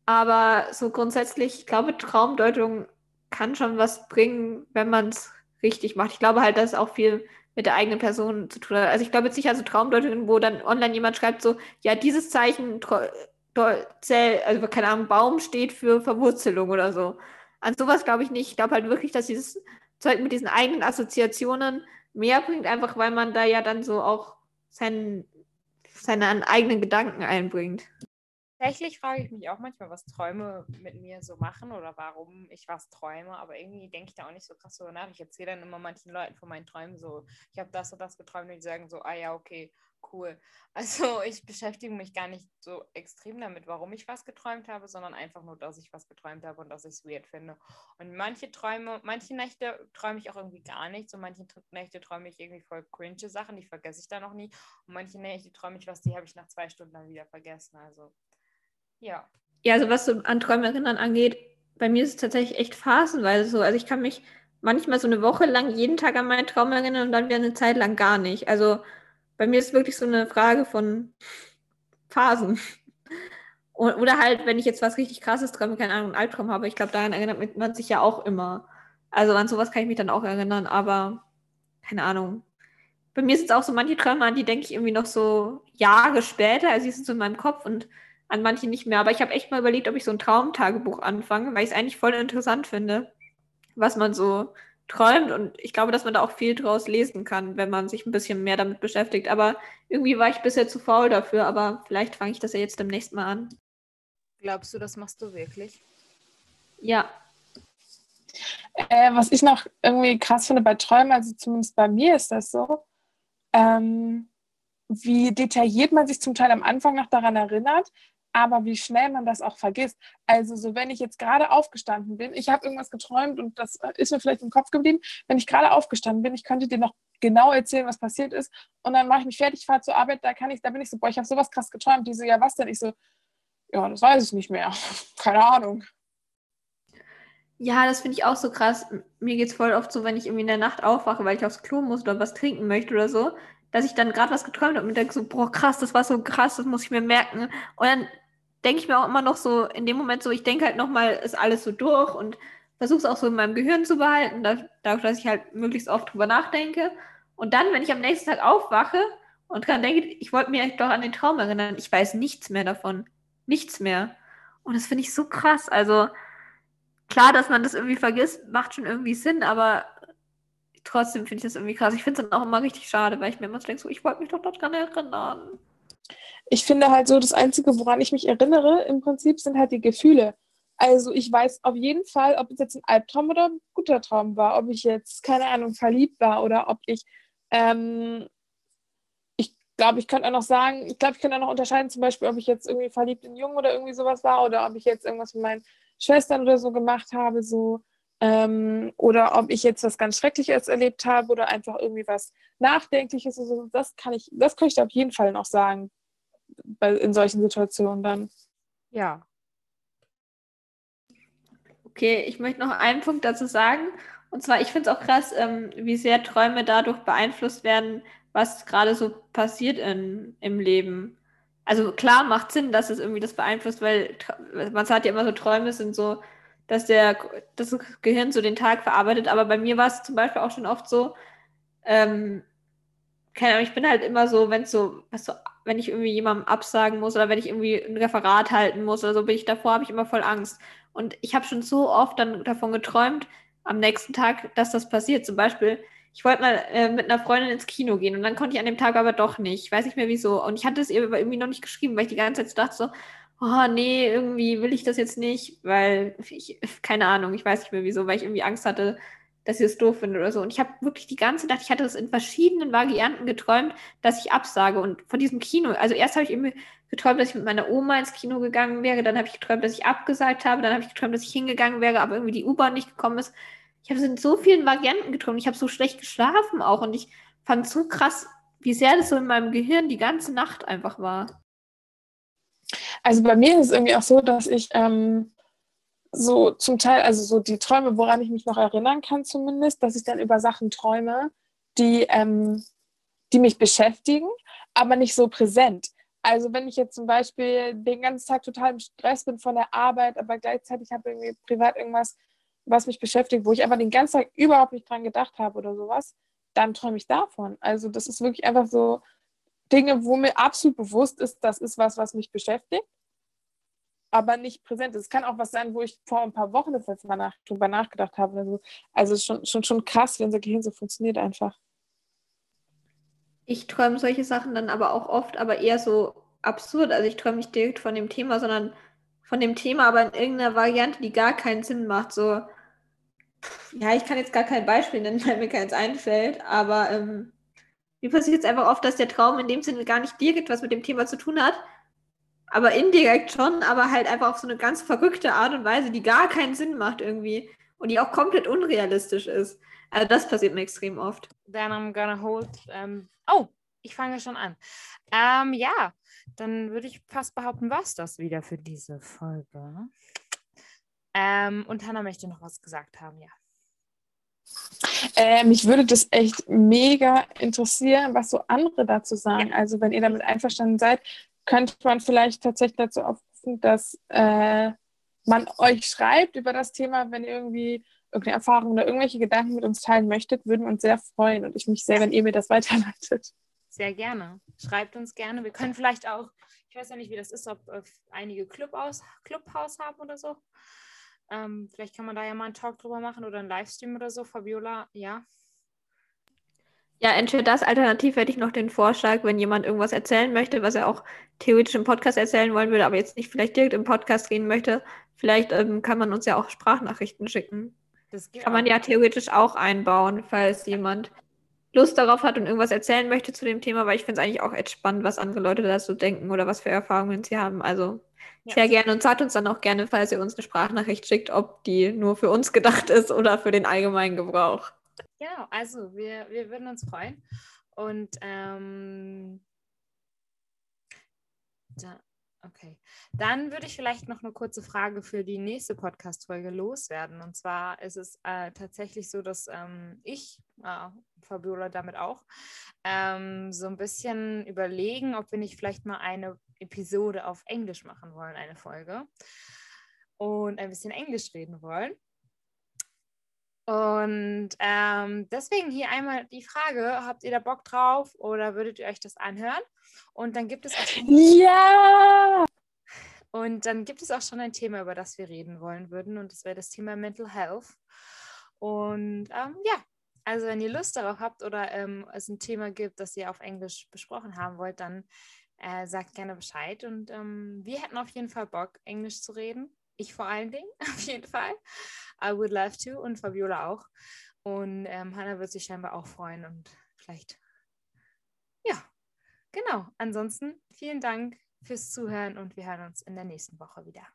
Aber so grundsätzlich, ich glaube, Traumdeutung kann schon was bringen, wenn man es richtig macht. Ich glaube halt, dass es auch viel mit der eigenen Person zu tun hat. Also ich glaube jetzt nicht also Traumdeutungen, wo dann online jemand schreibt so, ja, dieses Zeichen, also keine Ahnung, Baum steht für Verwurzelung oder so. An sowas glaube ich nicht. Ich glaube halt wirklich, dass dieses Zeug mit diesen eigenen Assoziationen mehr bringt, einfach weil man da ja dann so auch seinen, seine eigenen Gedanken einbringt. Tatsächlich frage ich mich auch manchmal, was Träume mit mir so machen oder warum ich was träume, aber irgendwie denke ich da auch nicht so krass drüber nach. Ich erzähle dann immer manchen Leuten von meinen Träumen so, ich habe das und das geträumt und die sagen so, ah ja, okay, cool. Also ich beschäftige mich gar nicht so extrem damit, warum ich was geträumt habe, sondern einfach nur, dass ich was geträumt habe und dass ich es weird finde. Und manche Träume, manche Nächte träume ich auch irgendwie gar nicht. So manche Nächte träume ich irgendwie voll cringe Sachen, die vergesse ich dann noch nie. Und manche Nächte träume ich was, die habe ich nach zwei Stunden dann wieder vergessen. Also ja. Ja, also was so an Träume erinnern angeht, bei mir ist es tatsächlich echt phasenweise so. Also ich kann mich manchmal so eine Woche lang jeden Tag an meinen Traum erinnern und dann wieder eine Zeit lang gar nicht. Also bei mir ist es wirklich so eine Frage von Phasen. Oder halt, wenn ich jetzt was richtig krasses träume, keine Ahnung, einen Albtraum habe, ich glaube, daran erinnert man sich ja auch immer. Also an sowas kann ich mich dann auch erinnern, aber keine Ahnung. Bei mir sind es auch so manche Träume, an die denke ich irgendwie noch so Jahre später, also die sind so in meinem Kopf und an manche nicht mehr. Aber ich habe echt mal überlegt, ob ich so ein Traumtagebuch anfange, weil ich es eigentlich voll interessant finde, was man so träumt. Und ich glaube, dass man da auch viel draus lesen kann, wenn man sich ein bisschen mehr damit beschäftigt. Aber irgendwie war ich bisher zu faul dafür. Aber vielleicht fange ich das ja jetzt demnächst mal an. Glaubst du, das machst du wirklich? Ja. Äh, was ich noch irgendwie krass finde bei Träumen, also zumindest bei mir ist das so, ähm, wie detailliert man sich zum Teil am Anfang noch daran erinnert, aber wie schnell man das auch vergisst. Also so, wenn ich jetzt gerade aufgestanden bin, ich habe irgendwas geträumt und das ist mir vielleicht im Kopf geblieben, wenn ich gerade aufgestanden bin, ich könnte dir noch genau erzählen, was passiert ist und dann mache ich mich fertig, fahre zur Arbeit, da kann ich, da bin ich so, boah, ich habe sowas krass geträumt, die so, ja, was denn? Ich so, ja, das weiß ich nicht mehr, keine Ahnung. Ja, das finde ich auch so krass. Mir geht es voll oft so, wenn ich irgendwie in der Nacht aufwache, weil ich aufs Klo muss oder was trinken möchte oder so, dass ich dann gerade was geträumt habe und denke so, boah, krass, das war so krass, das muss ich mir merken. Und dann denke ich mir auch immer noch so, in dem Moment so, ich denke halt nochmal, ist alles so durch und versuche es auch so in meinem Gehirn zu behalten, dadurch, dass ich halt möglichst oft drüber nachdenke. Und dann, wenn ich am nächsten Tag aufwache und dran denke, ich wollte mich doch an den Traum erinnern, ich weiß nichts mehr davon. Nichts mehr. Und das finde ich so krass. Also klar, dass man das irgendwie vergisst, macht schon irgendwie Sinn, aber trotzdem finde ich das irgendwie krass. Ich finde es dann auch immer richtig schade, weil ich mir immer so denke, so, ich wollte mich doch daran erinnern ich finde halt so, das Einzige, woran ich mich erinnere, im Prinzip sind halt die Gefühle. Also ich weiß auf jeden Fall, ob es jetzt ein Albtraum oder ein guter Traum war, ob ich jetzt, keine Ahnung, verliebt war oder ob ich, ähm, ich glaube, ich könnte auch noch sagen, ich glaube, ich könnte auch noch unterscheiden, zum Beispiel, ob ich jetzt irgendwie verliebt in Jungen oder irgendwie sowas war oder ob ich jetzt irgendwas mit meinen Schwestern oder so gemacht habe, so. Ähm, oder ob ich jetzt was ganz Schreckliches erlebt habe oder einfach irgendwie was Nachdenkliches. Also das kann ich, das kann ich auf jeden Fall noch sagen bei, in solchen Situationen dann. Ja. Okay, ich möchte noch einen Punkt dazu sagen. Und zwar, ich finde es auch krass, ähm, wie sehr Träume dadurch beeinflusst werden, was gerade so passiert in, im Leben. Also klar macht Sinn, dass es irgendwie das beeinflusst, weil man sagt ja immer so, Träume sind so, dass der das Gehirn so den Tag verarbeitet. Aber bei mir war es zum Beispiel auch schon oft so, ähm, keine Ahnung, ich bin halt immer so, wenn so, was so, wenn ich irgendwie jemandem absagen muss oder wenn ich irgendwie ein Referat halten muss oder so, bin ich davor, habe ich immer voll Angst. Und ich habe schon so oft dann davon geträumt, am nächsten Tag, dass das passiert. Zum Beispiel, ich wollte mal äh, mit einer Freundin ins Kino gehen und dann konnte ich an dem Tag aber doch nicht. Ich weiß nicht mehr wieso. Und ich hatte es ihr irgendwie noch nicht geschrieben, weil ich die ganze Zeit so dachte so, oh nee, irgendwie will ich das jetzt nicht, weil ich, keine Ahnung, ich weiß nicht mehr wieso, weil ich irgendwie Angst hatte, dass sie es doof findet oder so. Und ich habe wirklich die ganze Nacht, ich hatte das in verschiedenen Varianten geträumt, dass ich absage. Und von diesem Kino, also erst habe ich irgendwie geträumt, dass ich mit meiner Oma ins Kino gegangen wäre, dann habe ich geträumt, dass ich abgesagt habe, dann habe ich geträumt, dass ich hingegangen wäre, aber irgendwie die U-Bahn nicht gekommen ist. Ich habe es in so vielen Varianten geträumt. Ich habe so schlecht geschlafen auch und ich fand so krass, wie sehr das so in meinem Gehirn die ganze Nacht einfach war. Also bei mir ist es irgendwie auch so, dass ich ähm, so zum Teil, also so die Träume, woran ich mich noch erinnern kann zumindest, dass ich dann über Sachen träume, die, ähm, die mich beschäftigen, aber nicht so präsent. Also wenn ich jetzt zum Beispiel den ganzen Tag total im Stress bin von der Arbeit, aber gleichzeitig habe ich irgendwie privat irgendwas, was mich beschäftigt, wo ich aber den ganzen Tag überhaupt nicht dran gedacht habe oder sowas, dann träume ich davon. Also das ist wirklich einfach so Dinge, wo mir absolut bewusst ist, das ist was, was mich beschäftigt aber nicht präsent. Es kann auch was sein, wo ich vor ein paar Wochen das letzte Mal nach, drüber nachgedacht habe. Also es ist schon, schon, schon krass, wie unser Gehirn so funktioniert einfach. Ich träume solche Sachen dann aber auch oft, aber eher so absurd. Also ich träume nicht direkt von dem Thema, sondern von dem Thema, aber in irgendeiner Variante, die gar keinen Sinn macht. So, ja, ich kann jetzt gar kein Beispiel nennen, weil mir keins einfällt, aber ähm, mir passiert es einfach oft, dass der Traum in dem Sinne gar nicht direkt was mit dem Thema zu tun hat, aber indirekt schon, aber halt einfach auf so eine ganz verrückte Art und Weise, die gar keinen Sinn macht irgendwie und die auch komplett unrealistisch ist. Also das passiert mir extrem oft. Then I'm gonna hold. Um, oh, ich fange schon an. Um, ja, dann würde ich fast behaupten, war es das wieder für diese Folge. Um, und Hannah möchte noch was gesagt haben, ja. Äh, mich würde das echt mega interessieren, was so andere dazu sagen. Ja. Also wenn ihr damit einverstanden seid, könnte man vielleicht tatsächlich dazu aufrufen, dass äh, man euch schreibt über das Thema, wenn ihr irgendwie irgendeine Erfahrung oder irgendwelche Gedanken mit uns teilen möchtet, würden wir uns sehr freuen und ich mich sehr, wenn ihr mir das weiterleitet. Sehr gerne. Schreibt uns gerne. Wir können vielleicht auch, ich weiß ja nicht, wie das ist, ob einige Clubhaus, Clubhaus haben oder so. Ähm, vielleicht kann man da ja mal einen Talk drüber machen oder einen Livestream oder so. Fabiola, ja. Ja, entweder das, alternativ hätte ich noch den Vorschlag, wenn jemand irgendwas erzählen möchte, was er auch theoretisch im Podcast erzählen wollen würde, aber jetzt nicht vielleicht direkt im Podcast reden möchte, vielleicht ähm, kann man uns ja auch Sprachnachrichten schicken. Das kann man ja theoretisch auch einbauen, falls jemand Lust darauf hat und irgendwas erzählen möchte zu dem Thema, weil ich finde es eigentlich auch echt spannend, was andere Leute dazu denken oder was für Erfahrungen sie haben. Also ja. sehr gerne und sagt uns dann auch gerne, falls ihr uns eine Sprachnachricht schickt, ob die nur für uns gedacht ist oder für den allgemeinen Gebrauch. Genau, also wir, wir würden uns freuen. Und ähm, da, okay. Dann würde ich vielleicht noch eine kurze Frage für die nächste Podcast-Folge loswerden. Und zwar ist es äh, tatsächlich so, dass ähm, ich, äh, Fabiola damit auch, ähm, so ein bisschen überlegen, ob wir nicht vielleicht mal eine Episode auf Englisch machen wollen, eine Folge. Und ein bisschen Englisch reden wollen. Und ähm, deswegen hier einmal die Frage, habt ihr da Bock drauf oder würdet ihr euch das anhören? Und dann gibt es auch schon, Ja! Und dann gibt es auch schon ein Thema, über das wir reden wollen würden und das wäre das Thema Mental Health. Und ähm, ja, also wenn ihr Lust darauf habt oder ähm, es ein Thema gibt, das ihr auf Englisch besprochen haben wollt, dann äh, sagt gerne Bescheid. Und ähm, wir hätten auf jeden Fall Bock, Englisch zu reden. Ich vor allen Dingen, auf jeden Fall. I would love to und Fabiola auch. Und ähm, Hannah wird sich scheinbar auch freuen und vielleicht, ja, genau. Ansonsten vielen Dank fürs Zuhören und wir hören uns in der nächsten Woche wieder.